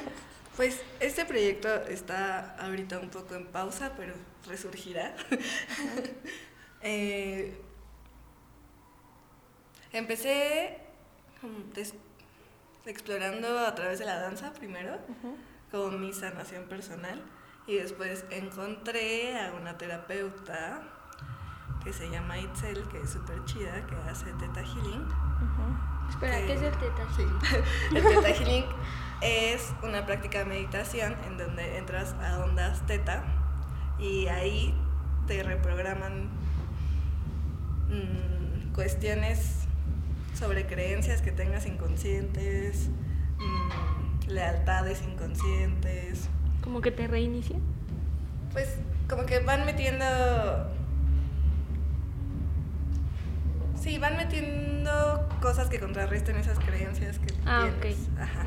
Pues este proyecto está ahorita un poco en pausa, pero resurgirá. <laughs> Eh, empecé des- explorando a través de la danza primero, como mi sanación personal, y después encontré a una terapeuta que se llama Itzel, que es súper chida, que hace Teta Healing. Espera, ¿qué es el teta? Sí. <laughs> El Theta Healing es una práctica de meditación en donde entras a ondas teta y ahí te reprograman mm, cuestiones sobre creencias que tengas inconscientes, mm, lealtades inconscientes. Como que te reinicia. Pues como que van metiendo... Sí, van metiendo cosas que contrarresten esas creencias que Ah, tienes. Ajá.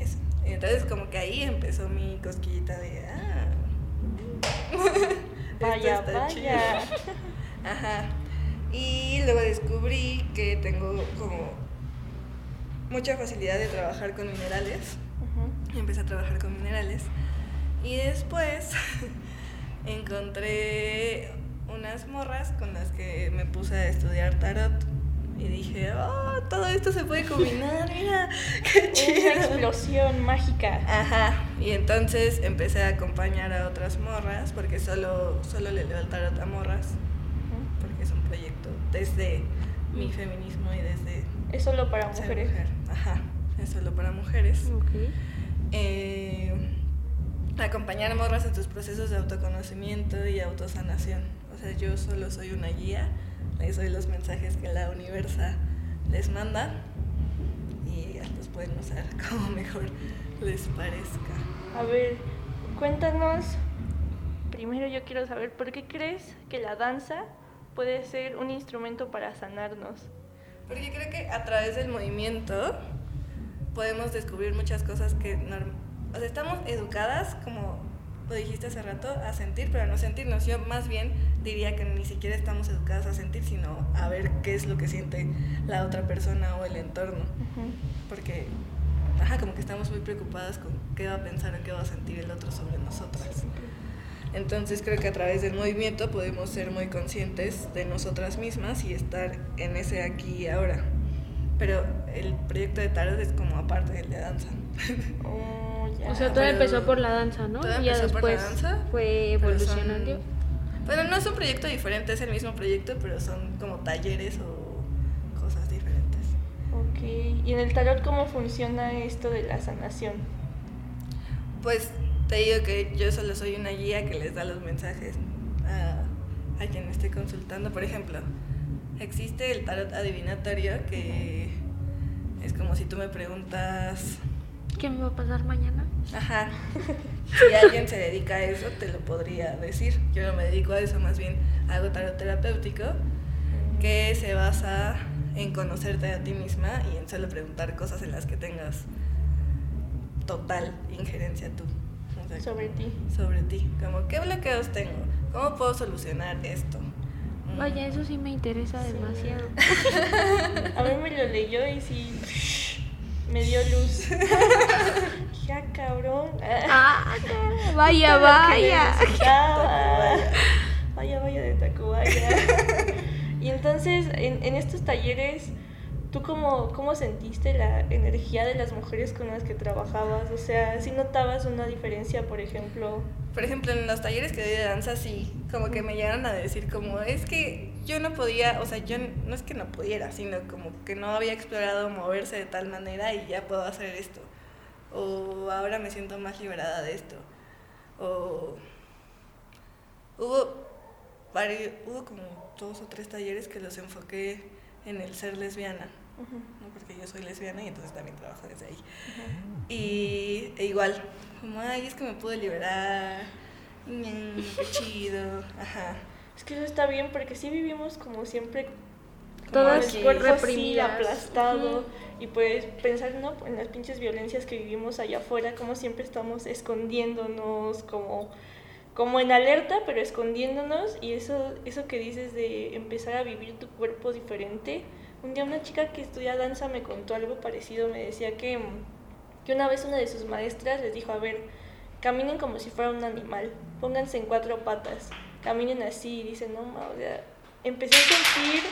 Eso. Y entonces como que ahí empezó mi cosquillita de... Ah, <laughs> Vaya, está vaya. chido". Ajá. Y luego descubrí que tengo como mucha facilidad de trabajar con minerales. Ujú. empecé a trabajar con minerales. Y después <laughs> encontré unas morras con las que me puse a estudiar tarot. Y dije, oh, todo esto se puede combinar, <laughs> mira, qué Una chido. explosión mágica. Ajá, y entonces empecé a acompañar a otras morras, porque solo, solo le leo el tarot a morras, desde mi feminismo y desde Es solo para mujeres. mujer. Ajá, es solo para mujeres. Ok. Eh, acompañar a morras en sus procesos de autoconocimiento y autosanación. O sea, yo solo soy una guía, les doy los mensajes que la universa les manda y los pueden usar <laughs> como mejor les parezca. A ver, cuéntanos. Primero yo quiero saber por qué crees que la danza puede ser un instrumento para sanarnos. Porque creo que a través del movimiento podemos descubrir muchas cosas que o sea, estamos educadas, como lo dijiste hace rato, a sentir, pero a no sentirnos. Yo más bien diría que ni siquiera estamos educadas a sentir, sino a ver qué es lo que siente la otra persona o el entorno. Porque, ajá, como que estamos muy preocupadas con qué va a pensar o qué va a sentir el otro sobre nosotras. Entonces creo que a través del movimiento podemos ser muy conscientes de nosotras mismas y estar en ese aquí y ahora. Pero el proyecto de tarot es como aparte del de danza. Oh, ya. O sea, todo pero- empezó por la danza, ¿no? todo y ya empezó por la después danza, fue pero son- evolucionando. Bueno, no es un proyecto diferente, es el mismo proyecto, pero son como talleres o cosas diferentes. Ok. ¿Y en el tarot cómo funciona esto de la sanación? Pues te digo que yo solo soy una guía que les da los mensajes a, a quien esté consultando. Por ejemplo, existe el tarot adivinatorio que es como si tú me preguntas, ¿Qué me va a pasar mañana? ajá, <laughs> si alguien se dedica a eso, te lo podría decir. Yo no me dedico a eso, más bien hago tarot terapéutico que se basa en conocerte a ti misma y en solo preguntar cosas en las que tengas total injerencia tú. Sobre ti. sobre ti, como qué bloqueos tengo, cómo puedo solucionar esto. Mm. Vaya, eso sí me interesa Sí. demasiado. <laughs> A mí me lo leyó y sí me dio luz. <laughs> ya cabrón. Ah, <laughs> vaya, vaya. necesitaba. Vaya, vaya de Tacubaya. y entonces, en, en estos talleres, ¿tú cómo, cómo sentiste la energía de las mujeres con las que trabajabas? O sea, si notabas una diferencia, por ejemplo? Por ejemplo, en los talleres que doy de danza, sí, como que me llegaron a decir como, es que yo no podía, o sea, yo no es que no pudiera, sino como que no había explorado moverse de tal manera y ya puedo hacer esto. O ahora me siento más liberada de esto. O hubo varios, hubo como dos o tres talleres que los enfoqué en el ser lesbiana. ¿No? porque yo soy lesbiana y entonces también trabajo desde ahí. Y e igual, como, ay, es que me pude liberar, mm, qué <laughs> chido, ajá. Es que eso está bien porque sí vivimos como siempre Como Todas el cuerpo así aplastado y pues pensar ¿no? en las pinches violencias que vivimos allá afuera, como siempre estamos escondiéndonos, como, como en alerta, pero escondiéndonos y eso, eso que dices de empezar a vivir tu cuerpo diferente. Un día una chica que estudia danza me contó algo parecido, me decía que, que una vez una de sus maestras les dijo, a ver, caminen como si fuera un animal, pónganse en cuatro patas, caminen así y dicen, no, ma, o sea, empecé a sentir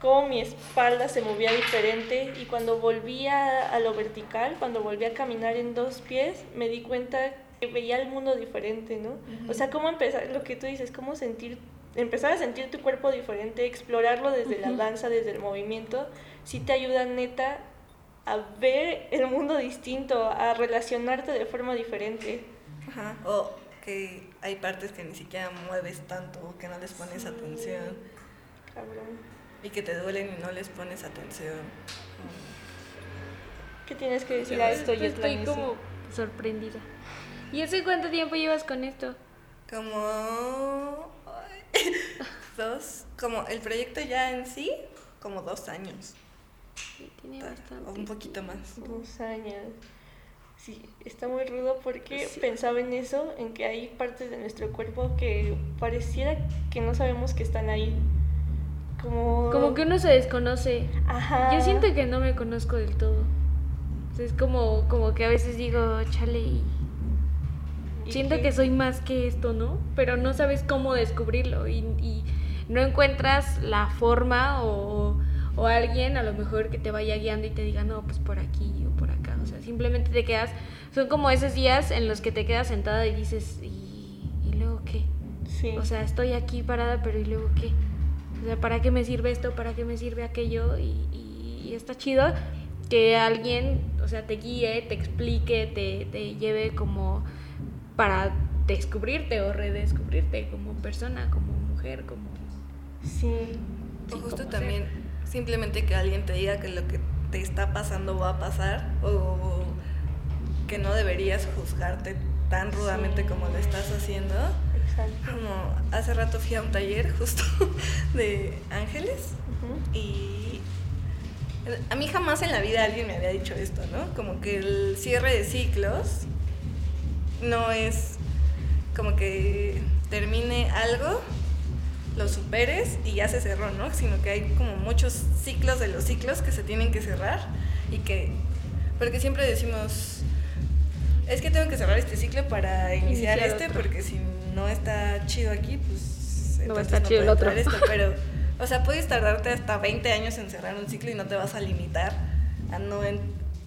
cómo mi espalda se movía diferente y cuando volví a, a lo vertical, cuando volví a caminar en dos pies, me di cuenta que veía el mundo diferente, ¿no? O sea, cómo empezar, lo que tú dices, cómo sentir, empezar a sentir tu cuerpo diferente, explorarlo desde la danza, desde el movimiento, sí te ayuda neta a ver el mundo distinto, a relacionarte de forma diferente. Ajá. O que hay partes que ni siquiera mueves tanto, o que no les pones Sí. atención, Cabrón. y que te duelen y no les pones atención. ¿Qué tienes que decir a esto, Estoy Yetlanice? como sorprendida. ¿Y hace cuánto tiempo llevas con esto? Como <laughs> dos, como el proyecto ya en sí, como dos años, Sí, tiene o bastante. un poquito más. Dos años. Sí, está muy rudo porque Sí. pensaba en eso, en que hay partes de nuestro cuerpo que pareciera que no sabemos que están ahí. Como... Como que uno se desconoce. Ajá. Yo siento que no me conozco del todo. Entonces como, como que a veces digo, chale, ¿Y siento qué? que soy más que esto, ¿no? Pero no sabes cómo descubrirlo y, y no encuentras la forma o, o alguien a lo mejor que te vaya guiando y te diga, no, pues por aquí o por acá. O sea, simplemente te quedas, son como esos días en los que te quedas sentada y dices, ¿y, y luego qué? Sí. O sea, estoy aquí parada, pero ¿y luego qué? O sea, ¿para qué me sirve esto? ¿Para qué me sirve aquello? Y, y- y está chido que alguien, o sea, te guíe, te explique, te, te lleve como para descubrirte o redescubrirte como persona, como mujer, como... sí. O justo como también simplemente que alguien te diga que lo que te está pasando va a pasar o que no deberías juzgarte tan rudamente Sí. como lo estás haciendo. Exacto. Como hace rato fui a un taller justo <laughs> de ángeles y a mí jamás en la vida alguien me había dicho esto, ¿no? Como que el cierre de ciclos no es como que termine algo, lo superes y ya se cerró, ¿no? Sino que hay como muchos ciclos de los ciclos que se tienen que cerrar y que, porque siempre decimos, es que tengo que cerrar este ciclo para iniciar, Iniciar este, otro. porque si no está chido aquí, pues No va a estar chido el otro. esto, pero, <laughs> o sea, puedes tardarte hasta 20 años en cerrar un ciclo y no te vas a limitar a no, en-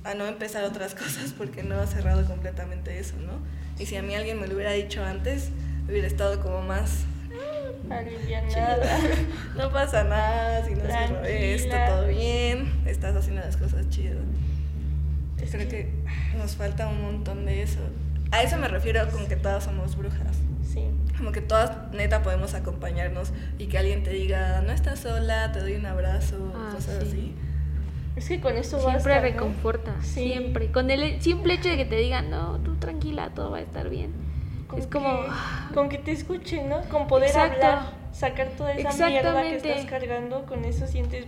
a no empezar otras <laughs> cosas porque no has cerrado completamente eso, ¿no? Y si a mí alguien me lo hubiera dicho antes, hubiera estado como más, Alivianada. <laughs> no pasa nada, si no cierro esto, todo bien, estás haciendo las cosas chidas. Es Creo que- que nos falta un montón de eso. A eso me refiero con que todas somos brujas. Sí. Como que todas neta podemos acompañarnos y que alguien te diga, no estás sola, te doy un abrazo, Ah, cosas sí. así. Es que con eso Siempre basta, ¿no? reconforta, Sí. siempre. Con el simple hecho de que te digan, no, tú tranquila, todo va a estar bien. Con es como... que- con que te escuchen, ¿no? Con poder Exacto. hablar, sacar toda esa mierda que estás cargando, con eso sientes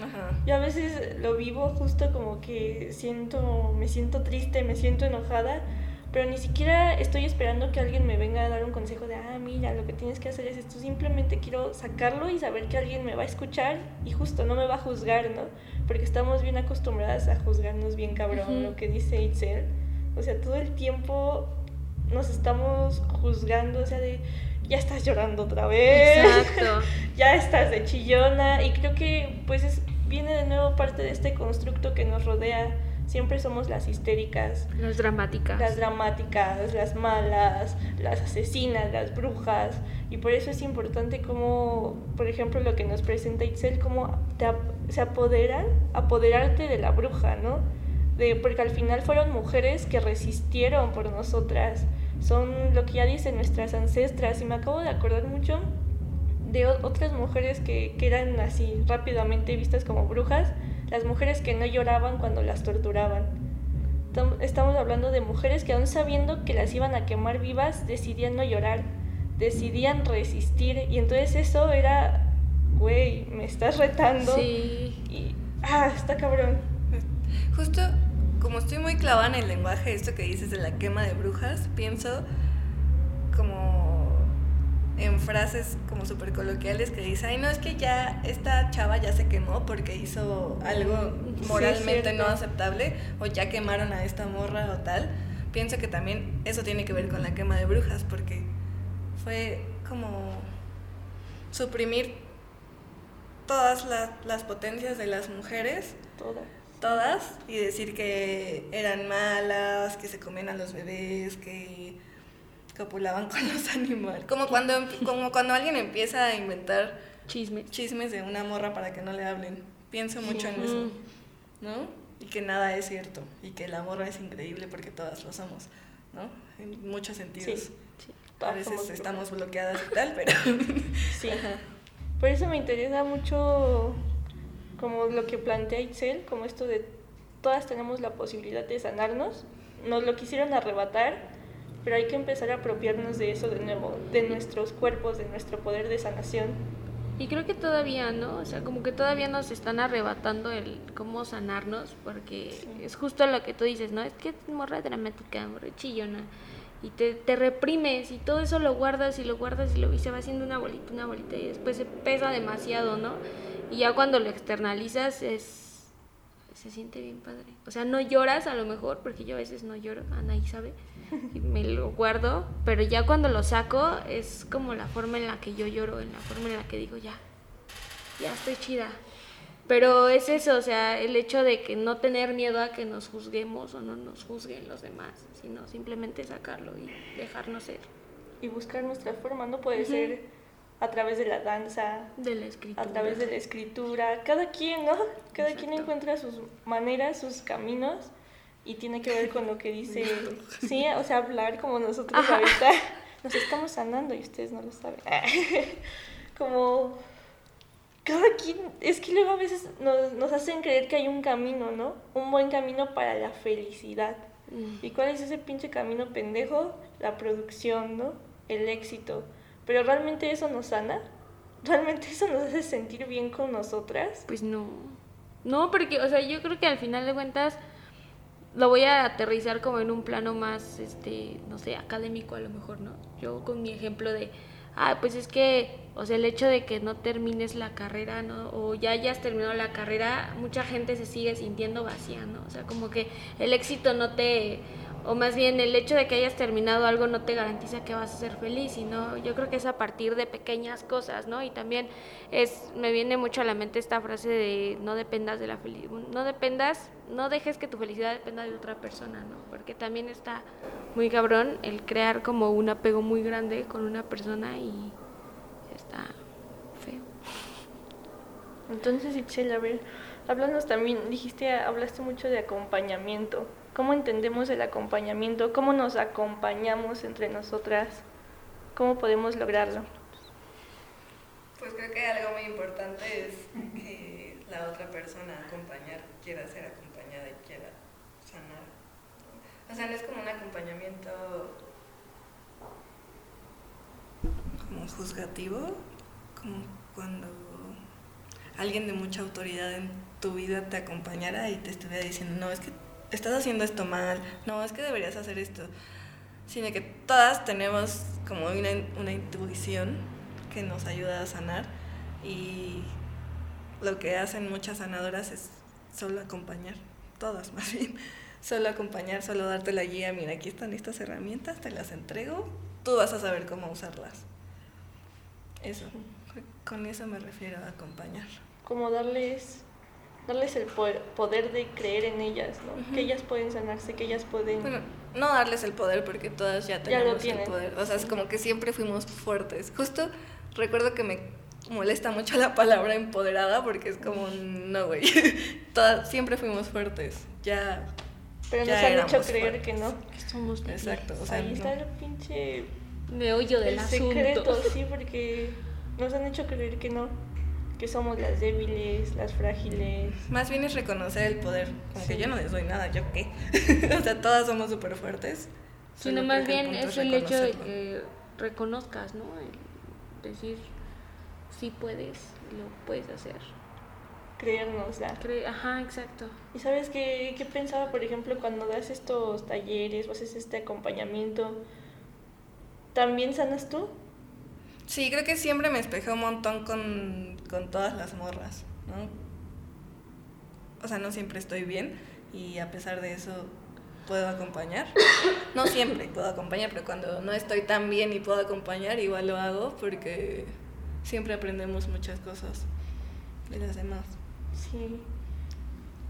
Ajá. Yo a veces lo vivo justo como que siento, me siento triste, me siento enojada, pero ni siquiera estoy esperando que alguien me venga a dar un consejo de, ah, mira, lo que tienes que hacer es esto. Simplemente quiero sacarlo y saber que alguien me va a escuchar y justo no me va a juzgar, ¿no? Porque estamos bien acostumbradas a juzgarnos bien cabrón, lo que dice Itzel. O sea, todo el tiempo nos estamos juzgando, o sea, de, ya estás llorando otra vez Exacto. <laughs> ya estás de chillona y creo que pues es, viene de nuevo parte de este constructo que nos rodea. Siempre somos las histéricas, Las dramáticas. las dramáticas, las malas, las asesinas, las brujas. Y por eso es importante como, por ejemplo, lo que nos presenta Itzel, ap- se apoderan, apoderarte de la bruja, ¿no? De, porque al final fueron mujeres que resistieron por nosotras. Son lo que ya dicen nuestras ancestras. Y me acabo de acordar mucho de otras mujeres que, que eran así rápidamente vistas como brujas, las mujeres que no lloraban cuando las torturaban. Tam- Estamos hablando de mujeres que aún sabiendo que las iban a quemar vivas, decidían no llorar, decidían resistir y entonces eso era, güey, me estás retando Sí. y, ah, está cabrón. Justo como estoy muy clavada en el lenguaje, esto que dices de la quema de brujas, pienso como en frases como súper coloquiales que dice, ay no, es que ya esta chava ya se quemó porque hizo algo Sí, es moralmente no aceptable o ya quemaron a esta morra o tal. Pienso que también eso tiene que ver con la quema de brujas porque fue como suprimir todas la- las potencias de las mujeres Toda. todas y decir que eran malas, que se comían a los bebés, que copulaban con los <laughs> animales. Como cuando, como cuando alguien empieza a inventar Chisme. chismes de una morra para que no le hablen. Pienso mucho en eso, ¿no? Y que nada es cierto, y que la morra es increíble porque todas lo somos, ¿no? En muchos sentidos. Sí. A veces estamos bloqueadas y tal, pero... <laughs> Sí. Por eso me interesa mucho como lo que plantea Itzel, como esto de todas tenemos la posibilidad de sanarnos. Nos lo quisieron arrebatar, pero hay que empezar a apropiarnos de eso de nuevo, de nuestros cuerpos, de nuestro poder de sanación. Y creo que todavía, ¿no? O sea, como que todavía nos están arrebatando el cómo sanarnos, porque es justo lo que tú dices, ¿no? Es que es morra dramática, morra chillona. Y te, te reprimes y todo eso lo guardas y lo guardas y, lo, y se va haciendo una bolita, una bolita y después se pesa demasiado, ¿no? Y ya cuando lo externalizas es, se siente bien padre. O sea, no lloras a lo mejor, porque yo a veces no lloro, Anaí sabe, y me lo guardo, pero ya cuando lo saco es como la forma en la que yo lloro, en la forma en la que digo, ya, ya estoy chida. Pero es eso, o sea, el hecho de que no tener miedo a que nos juzguemos o no nos juzguen los demás, sino simplemente sacarlo y dejarnos ser. Y buscar nuestra forma, no puede ser a través de la danza, De la escritura. a través de la escritura, cada quien, ¿no? Cada quien encuentra sus maneras, sus caminos y tiene que ver con lo que dice, <laughs> sí, o sea, hablar como nosotros Ajá. ahorita nos estamos sanando y ustedes no lo saben. <laughs> como cada quien, es que luego a veces nos, nos hacen creer que hay un camino, ¿no? Un buen camino para la felicidad. Mm. ¿Y cuál es ese pinche camino pendejo? La producción, ¿no? El éxito. Pero realmente eso nos sana. ¿Realmente eso nos hace sentir bien con nosotras? Pues no. No, porque, o sea, yo creo que al final de cuentas lo voy a aterrizar como en un plano más, este, no sé, académico a lo mejor, ¿no? Yo con mi ejemplo de, ah, pues es que, o sea, el hecho de que no termines la carrera, ¿no? O ya hayas terminado la carrera, mucha gente se sigue sintiendo vacía, ¿no? O sea, como que el éxito no te, o más bien el hecho de que hayas terminado algo no te garantiza que vas a ser feliz, sino yo creo que es a partir de pequeñas cosas, ¿no? Y también es, me viene mucho a la mente esta frase de no dependas de la felicidad, no dependas, no dejes que tu felicidad dependa de otra persona, ¿no? Porque también está muy cabrón el crear como un apego muy grande con una persona y está feo. Entonces, Itzel, a ver, también, dijiste, hablaste mucho de acompañamiento. ¿Cómo entendemos el acompañamiento? ¿Cómo nos acompañamos entre nosotras? ¿Cómo podemos lograrlo? Pues creo que algo muy importante es que la otra persona acompañar quiera ser acompañada y quiera sanar. O sea, no es como un acompañamiento como juzgativo, como cuando alguien de mucha autoridad en tu vida te acompañara y te estuviera diciendo, no, es que estás haciendo esto mal, no, es que deberías hacer esto, sino que todas tenemos como una, una intuición que nos ayuda a sanar y lo que hacen muchas sanadoras es solo acompañar, todas más bien, <laughs> solo acompañar, solo darte la guía, mira, aquí están estas herramientas, te las entrego, tú vas a saber cómo usarlas. Eso, con eso me refiero a acompañar. Como darles, darles el poder, poder de creer en ellas, ¿no? Que ellas pueden sanarse, que ellas pueden... Bueno, no darles el poder porque todas ya Ya lo tenemos tienen. el poder. O sea, es como que siempre fuimos fuertes. Justo recuerdo que me molesta mucho la palabra empoderada porque es como, no, güey. <laughs> Todas, siempre fuimos fuertes. Ya. pero ya nos han hecho creer fuertes. que no. Que somos. Exacto. O sea, Ahí no. está el pinche meollo del el asunto. secreto, sí, porque nos han hecho creer que no, que somos las débiles, las frágiles. Más bien es reconocer el poder. Como Sí. que yo no les doy nada, ¿yo qué? <laughs> o sea, todas somos súper fuertes. Sino más bien es el hecho de que reconozcas, ¿no? El decir, sí puedes, lo puedes hacer. Creérnosla. Cre- Ajá, exacto. ¿Y sabes qué, qué pensaba, por ejemplo, cuando das estos talleres o haces este acompañamiento? ¿También sanas tú? Sí, creo que siempre me espejé un montón con, con todas las morras, ¿no? O sea, no siempre estoy bien y a pesar de eso puedo acompañar. <coughs> No siempre puedo acompañar, pero cuando no estoy tan bien y puedo acompañar, igual lo hago porque siempre aprendemos muchas cosas de las demás. Sí.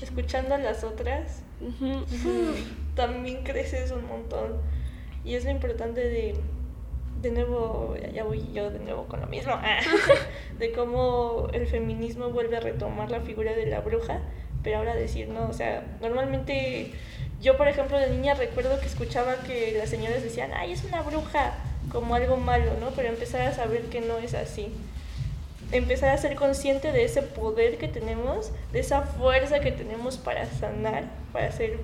Escuchando a las otras, <laughs> también creces un montón. Y es lo importante de, de nuevo, ya- voy yo de nuevo con lo mismo, <laughs> de cómo el feminismo vuelve a retomar la figura de la bruja, pero ahora decir, no, o sea, normalmente yo, por ejemplo, de niña recuerdo que escuchaba que las señoras decían, ay, es una bruja, como algo malo, ¿no? Pero empezar a saber que no es así empezar a ser consciente de ese poder que tenemos, de esa fuerza que tenemos para sanar, para hacer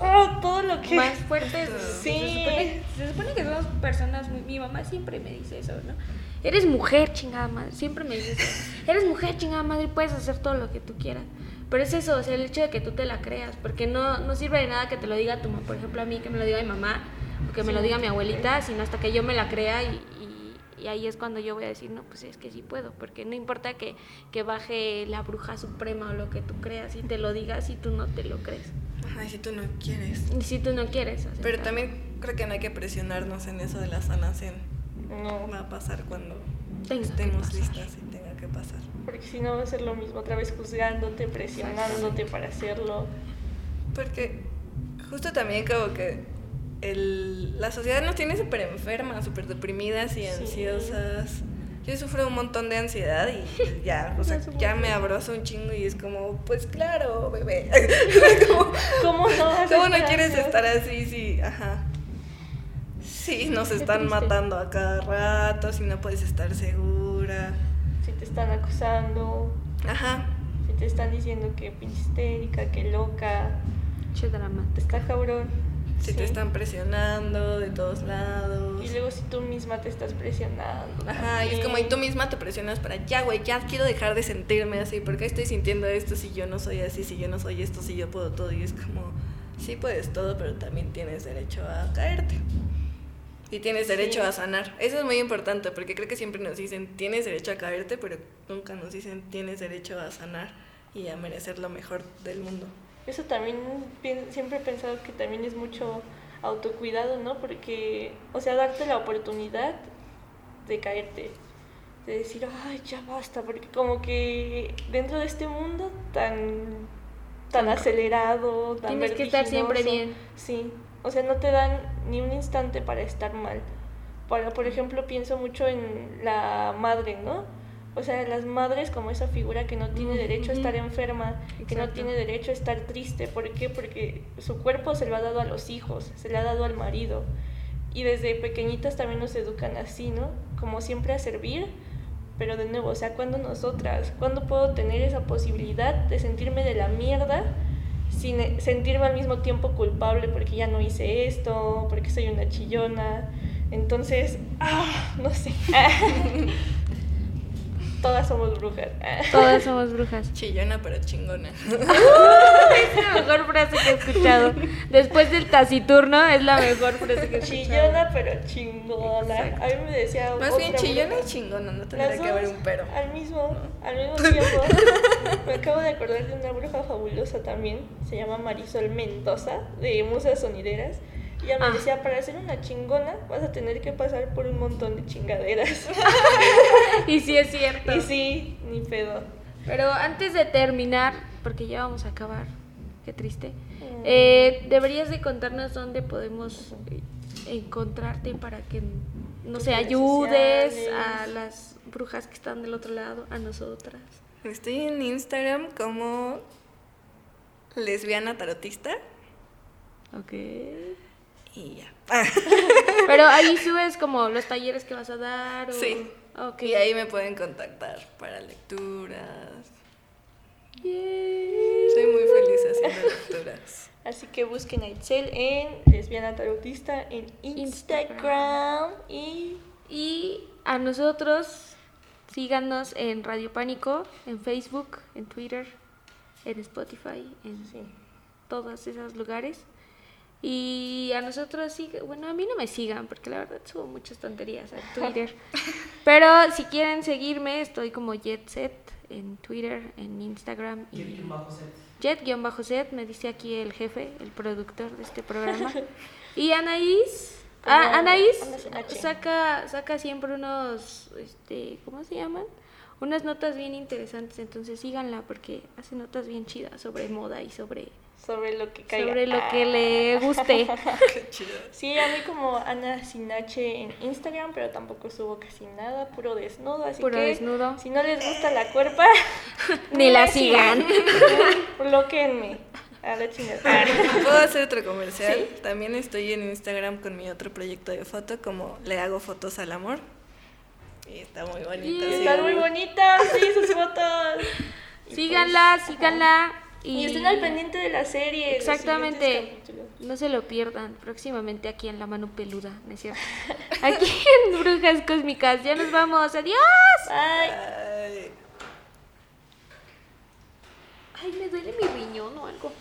¡Oh! todo lo que... Más fuertes. <laughs> Sí. Se supone, se supone que somos personas muy... Mi mamá siempre me dice eso, ¿no? Eres mujer, chingada madre. Siempre me dice eso. Eres mujer, chingada madre, y puedes hacer todo lo que tú quieras. Pero es eso, o sea, el hecho de que tú te la creas. Porque no, no sirve de nada que te lo diga tu mamá. Por ejemplo, a mí, que me lo diga mi mamá, o que me lo diga mi abuelita, sino hasta que yo me la crea y, y- Y ahí es cuando yo voy a decir, no, pues es que sí puedo, porque no importa que, que baje la bruja suprema o lo que tú creas y te lo digas y tú no te lo crees. Ay, si tú no quieres. Y si tú no quieres. Pero aceptar. también creo que no hay que presionarnos en eso de la sanación. No, Va a pasar cuando Tenga estemos pasar. listas y tenga que pasar. porque si no va a ser lo mismo, otra vez juzgándote, presionándote para hacerlo. Porque justo también como que el, la sociedad nos tiene súper enfermas, súper deprimidas y Sí. ansiosas. Yo sufro un montón de ansiedad y <laughs> ya, o sea, ya me abrazo un chingo y es como, pues claro, bebé. <laughs> Como, ¿Cómo no ¿Cómo no quieres estar así? Sí, ajá. Sí, nos están matando a cada rato, si no puedes estar segura. Si te están acusando, Ajá. si te están diciendo que pinche histérica, que loca, Che drama. está cabrón. Si Sí. te están presionando de todos lados. Y luego si tú misma te estás presionando. Ajá, y es como, y tú misma te presionas para, ya, güey, ya quiero dejar de sentirme así, porque estoy sintiendo esto si yo no soy así, si yo no soy esto, si yo puedo todo, y es como, sí puedes todo, pero también tienes derecho a caerte. Y tienes derecho Sí. a sanar. Eso es muy importante, porque creo que siempre nos dicen, tienes derecho a caerte, pero nunca nos dicen, tienes derecho a sanar y a merecer lo mejor del mundo. Eso también siempre he pensado que también es mucho autocuidado, ¿no? Porque, o sea, darte la oportunidad de caerte, de decir, ay, ya basta, porque como que dentro de este mundo tan, tan acelerado, tan Tienes que estar siempre bien. Sí, o sea, no te dan ni un instante para estar mal. Para, por ejemplo, pienso mucho en la madre, ¿no? O sea, las madres como esa figura que no tiene derecho a estar enferma, que no Exacto. tiene derecho a estar triste. ¿Por qué? Porque su cuerpo se lo ha dado a los hijos, se le ha dado al marido. Y desde pequeñitas también nos educan así, ¿no? Como siempre a servir, pero de nuevo, o sea, ¿cuándo nosotras? ¿Cuándo puedo tener esa posibilidad de sentirme de la mierda sin eh, sentirme al mismo tiempo culpable porque ya no hice esto, porque soy una chillona? Entonces, ah, no sé. <laughs> Todas somos brujas. <laughs> Todas somos brujas. Chillona, pero chingona. <laughs> Es la mejor frase que he escuchado. Después del taciturno, es la mejor frase que he escuchado. Chillona pero chingona. A mí me decía Más bien chillona bruja. y chingona, no tendría que haber un pero. Al mismo, al mismo tiempo. <laughs> Me acabo de acordar de una bruja fabulosa también. Se llama Marisol Mendoza, de Musas Sonideras. Y ella me Ah. decía, para ser una chingona vas a tener que pasar por un montón de chingaderas. <laughs> Y sí es cierto. y sí, ni pedo. Pero antes de terminar, porque ya vamos a acabar, qué triste, Mm. eh, deberías de contarnos dónde podemos eh, encontrarte para que, no sé, ayudes sociales. a las brujas que están del otro lado, a nosotras. Estoy en Instagram como lesbiana tarotista Ok. Y ya. <laughs> Pero ahí subes como los talleres que vas a dar. O... Sí. Ok. Y ahí me pueden contactar para lecturas. Yay. Soy muy feliz haciendo lecturas. <laughs> Así que busquen a Itzel en Lesbiana Tarotista en Instagram. Y Y a nosotros, síganos en Radio Pánico, en Facebook, en Twitter, en Spotify, en sí. todos esos lugares. Y a nosotros sí, bueno, a mí no me sigan porque la verdad subo muchas tonterías a Twitter. <laughs> Pero si quieren seguirme, estoy como JetSet en Twitter, en Instagram y Jet-set, me dice aquí el jefe, el productor de este programa. <laughs> Y Anaís, ah, Anaís saca, saca siempre unos, este, ¿cómo se llaman? Unas notas bien interesantes, entonces síganla porque hace notas bien chidas sobre moda y sobre, Sobre lo que caiga. sobre lo que Ah. le guste. <laughs> Qué chido. Sí, a mí como Ana Sinache en Instagram, pero tampoco subo casi nada, puro desnudo, así Puro que desnudo. si no les gusta la cuerpa, <laughs> Ni la me sigan. <laughs> Bloqueenme a la chingada. ¿Puedo hacer otro comercial? También estoy en Instagram con mi otro proyecto de foto, como le hago fotos al amor. Y está muy bonito. Y sí. Están muy bonitas, sí, sus fotos. Síganla, síganla. Y estén al pendiente de la serie. Exactamente. No se lo pierdan próximamente aquí en La Mano Peluda, ¿no es cierto? <laughs> Aquí en Brujas Cósmicas. Ya nos vamos. Adiós. Bye. Ay. Ay, me duele mi riñón o algo.